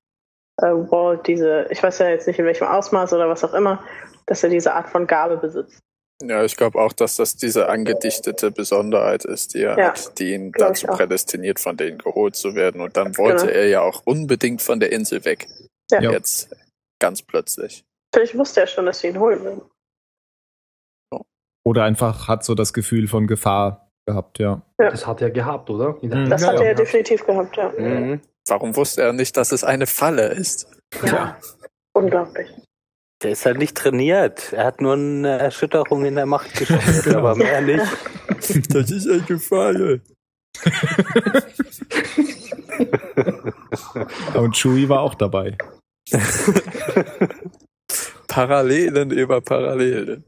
äh, Walt diese, ich weiß ja jetzt nicht in welchem Ausmaß oder was auch immer, dass er diese Art von Gabe besitzt. Ja, ich glaube auch, dass das diese angedichtete Besonderheit ist, die er Ja, hat, die ihn dazu prädestiniert, von denen geholt zu werden. Und dann wollte Genau. er ja auch unbedingt von der Insel weg. Ja. Ja. Jetzt ganz plötzlich. Vielleicht wusste er schon, dass sie ihn holen würden. Oder einfach hat so das Gefühl von Gefahr gehabt, ja. Ja. Das hat er gehabt, oder? Mhm. Das Ja, hat ja. er definitiv gehabt, ja. Mhm. Warum wusste er nicht, dass es eine Falle ist? ja. Unglaublich. Der ist halt nicht trainiert. Er hat nur eine Erschütterung in der Macht gespürt, aber mehr nicht. Das ist eine Falle. Und Chewie war auch dabei. Parallelen über Parallelen.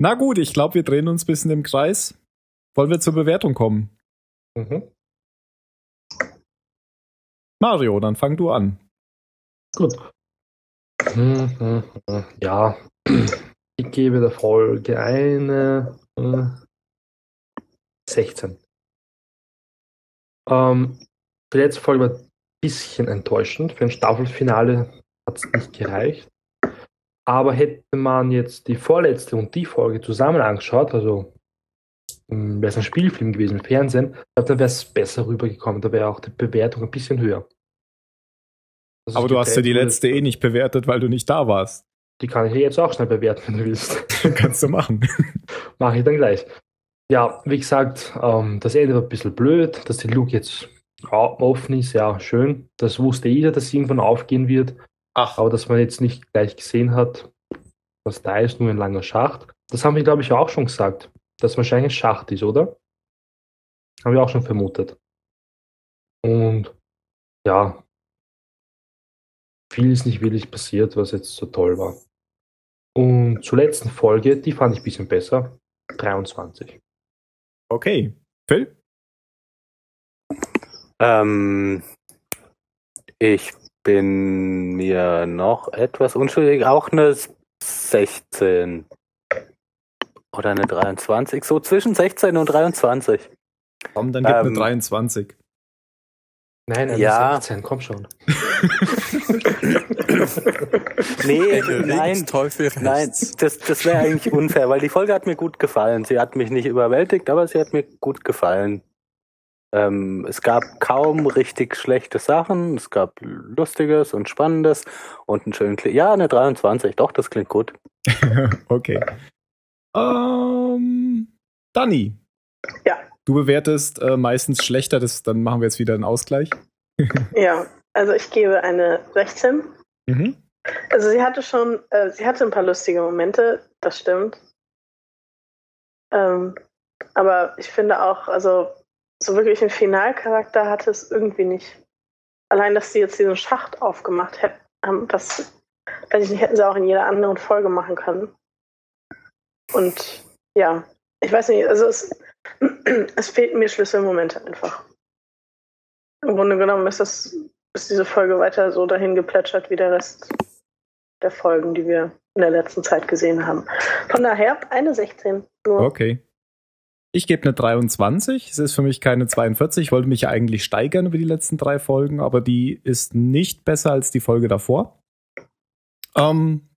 Na gut, ich glaube, wir drehen uns ein bisschen im Kreis. Wollen wir zur Bewertung kommen? Mhm. Mario, dann fang du an. Gut. Hm, hm, hm. Ja, ich gebe der Folge eine äh, 16. Ähm, die letzte Folge war ein bisschen enttäuschend. Für ein Staffelfinale hat es nicht gereicht. Aber hätte man jetzt die vorletzte und die Folge zusammen angeschaut, also wäre es ein Spielfilm gewesen im Fernsehen, dann wäre es besser rübergekommen. Da wäre auch die Bewertung ein bisschen höher. Also Aber du hast ja die letzte eh nicht bewertet, weil du nicht da warst. Die kann ich jetzt auch schnell bewerten, wenn du willst. Kannst du machen. Mache ich dann gleich. Ja, wie gesagt, ähm, das Ende war ein bisschen blöd, dass die Luke jetzt offen ist, ja, schön. Das wusste jeder, dass sie irgendwann aufgehen wird, Ach. aber dass man jetzt nicht gleich gesehen hat, was da ist, nur ein langer Schacht. Das haben wir, glaube ich, auch schon gesagt, dass wahrscheinlich ein Schacht ist, oder? Haben wir auch schon vermutet. Und ja, viel ist nicht wirklich passiert, was jetzt so toll war. Und zur letzten Folge, die fand ich ein bisschen besser. 23. Okay. Phil? Ähm, ich bin mir noch etwas unschuldig. Auch eine 16. Oder eine 23. So zwischen 16 und 23. Komm, dann gib Ähm, eine 23. Nein, eine Ja. 16, komm schon. Nee, nein. Teufel Nein, das, das wäre eigentlich unfair, weil die Folge hat mir gut gefallen. Sie hat mich nicht überwältigt, aber sie hat mir gut gefallen. Ähm, es gab kaum richtig schlechte Sachen. Es gab Lustiges und Spannendes und einen schönen Kli Ja, eine 23. Doch, das klingt gut. okay. Ähm, Dani. Ja. Du bewertest äh, meistens schlechter, das, dann machen wir jetzt wieder einen Ausgleich. Ja, also ich gebe eine 16. Mhm. Also sie hatte schon, äh, sie hatte ein paar lustige Momente, das stimmt. Ähm, aber ich finde auch, also so wirklich einen Finalcharakter hatte es irgendwie nicht. Allein, dass sie jetzt diesen Schacht aufgemacht hätten, das, weiß ich nicht, hätten sie auch in jeder anderen Folge machen können. Und ja, ich weiß nicht, also es, es fehlten mir Schlüsselmomente einfach. Im Grunde genommen ist das, ist diese Folge weiter so dahin geplätschert wie der Rest der Folgen, die wir in der letzten Zeit gesehen haben. Von daher eine 16. Nur. Okay. Ich gebe eine 23. Es ist für mich keine 42. Ich wollte mich ja eigentlich steigern über die letzten drei Folgen, aber die ist nicht besser als die Folge davor. Ähm,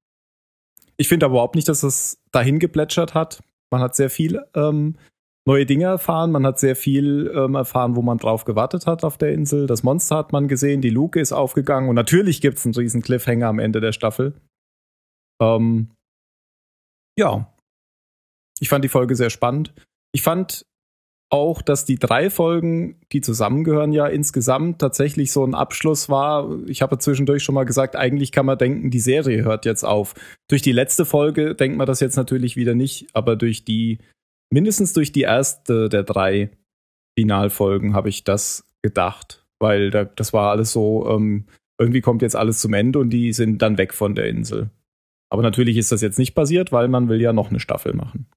ich finde aber überhaupt nicht, dass es dahin geplätschert hat. Man hat sehr viel ähm, neue Dinge erfahren. Man hat sehr viel ähm, erfahren, wo man drauf gewartet hat auf der Insel. Das Monster hat man gesehen, die Luke ist aufgegangen und natürlich gibt es einen riesen Cliffhanger am Ende der Staffel. Ähm, ja. Ich fand die Folge sehr spannend. Ich fand auch, dass die drei Folgen, die zusammengehören, ja insgesamt tatsächlich so ein Abschluss war. Ich habe zwischendurch schon mal gesagt, eigentlich kann man denken, die Serie hört jetzt auf. Durch die letzte Folge denkt man das jetzt natürlich wieder nicht, aber durch die, mindestens durch die erste der drei Finalfolgen habe ich das gedacht, weil da, das war alles so, ähm, irgendwie kommt jetzt alles zum Ende und die sind dann weg von der Insel. Aber natürlich ist das jetzt nicht passiert, weil man will ja noch eine Staffel machen.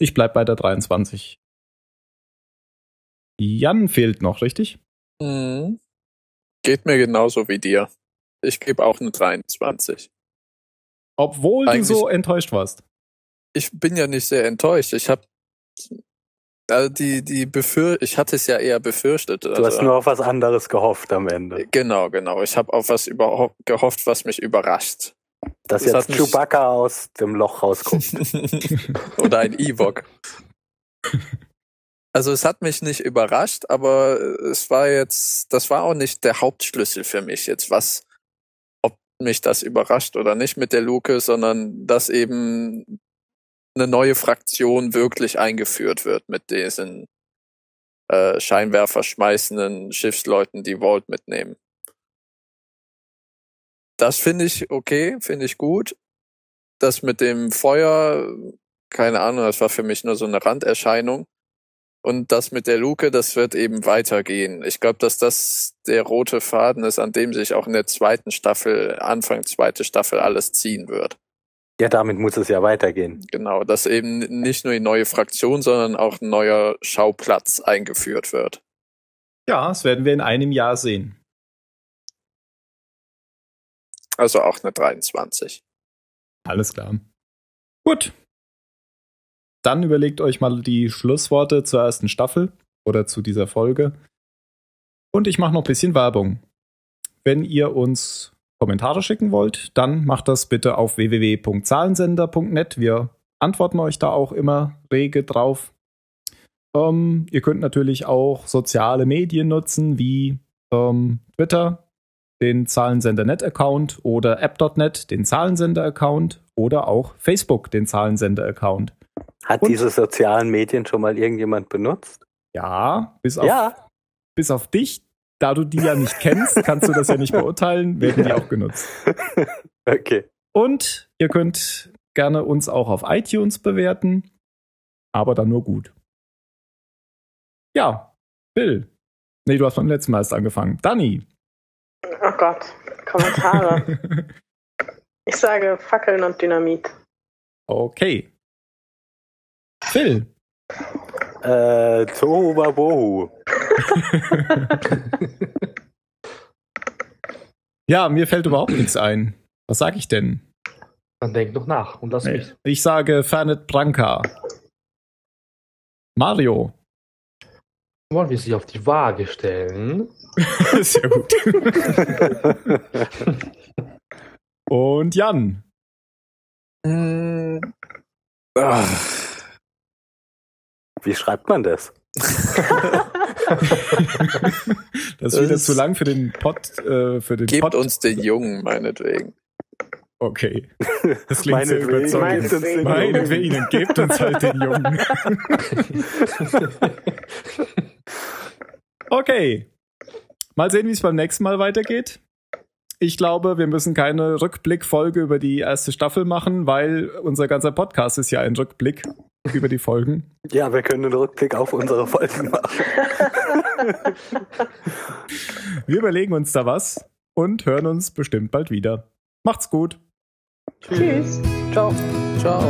Ich bleib bei der 23. Jan fehlt noch, richtig? Mhm. Geht mir genauso wie dir. Ich gebe auch eine 23. Obwohl Eigentlich- du so enttäuscht warst. Ich bin ja nicht sehr enttäuscht. Ich habe also die die befür ich hatte es ja eher befürchtet. Du also, hast nur auf was anderes gehofft am Ende. genau, genau. Ich habe auf was überhaupt gehofft, was mich überrascht. Dass Das jetzt mich- Chewbacca aus dem Loch rausguckt. Oder ein Ewok. Also es hat mich nicht überrascht, aber es war jetzt, das war auch nicht der Hauptschlüssel für mich jetzt, was, ob mich das überrascht oder nicht mit der Luke, sondern dass eben eine neue Fraktion wirklich eingeführt wird mit diesen äh, Scheinwerfer schmeißenden Schiffsleuten, die Vault mitnehmen. Das finde ich okay, finde ich gut. Das mit dem Feuer, keine Ahnung, das war für mich nur so eine Randerscheinung. Und das mit der Luke, das wird eben weitergehen. Ich glaube, dass das der rote Faden ist, an dem sich auch in der zweiten Staffel, Anfang zweite Staffel alles ziehen wird. Ja, damit muss es ja weitergehen. Genau, dass eben nicht nur die neue Fraktion, sondern auch ein neuer Schauplatz eingeführt wird. Ja, das werden wir in einem Jahr sehen. Also auch eine 23. Alles klar. Gut. Dann überlegt euch mal die Schlussworte zur ersten Staffel oder zu dieser Folge. Und ich mache noch ein bisschen Werbung. Wenn ihr uns Kommentare schicken wollt, dann macht das bitte auf www.zahlensender.net. Wir antworten euch da auch immer rege drauf. Ähm, ihr könnt natürlich auch soziale Medien nutzen, wie ähm, Twitter, den Zahlensender-Net-Account oder app.net, den Zahlensender-Account oder auch Facebook, den Zahlensender-Account. Hat Und? diese sozialen Medien schon mal irgendjemand benutzt? Ja, bis auf, Ja. bis auf dich, da du die ja nicht kennst, kannst du das ja nicht beurteilen, werden die auch genutzt. Okay. Und ihr könnt gerne uns auch auf iTunes bewerten, aber dann nur gut. Ja, Bill. Nee, du hast beim letzten Mal erst angefangen. Danny. Oh Gott, Kommentare. ich sage Fackeln und Dynamit. okay. Phil. Äh, Tohuwabohu. Ja, mir fällt überhaupt nichts ein. Was sage ich denn? Dann denk noch nach und lass mich. Ich sage Fernet Branca. Mario. Wollen wir sie auf die Waage stellen? Sehr gut. Und Jan. Mm. Ah. Wie schreibt man das? Das ist wieder zu lang für den Pod. Äh, für den Gebt Pod. uns den Jungen, meinetwegen. Okay. Das klingt sehr Meinetwegen. überzeugend. Meinetwegen. Meinetwegen, gebt uns halt den Jungen. Okay. Mal sehen, wie es beim nächsten Mal weitergeht. Ich glaube, wir müssen keine Rückblickfolge über die erste Staffel machen, weil unser ganzer Podcast ist ja ein Rückblick über die Folgen. Ja, wir können einen Rückblick auf unsere Folgen machen. Wir überlegen uns da was und hören uns bestimmt bald wieder. Macht's gut. Tschüss. Ciao. Ciao.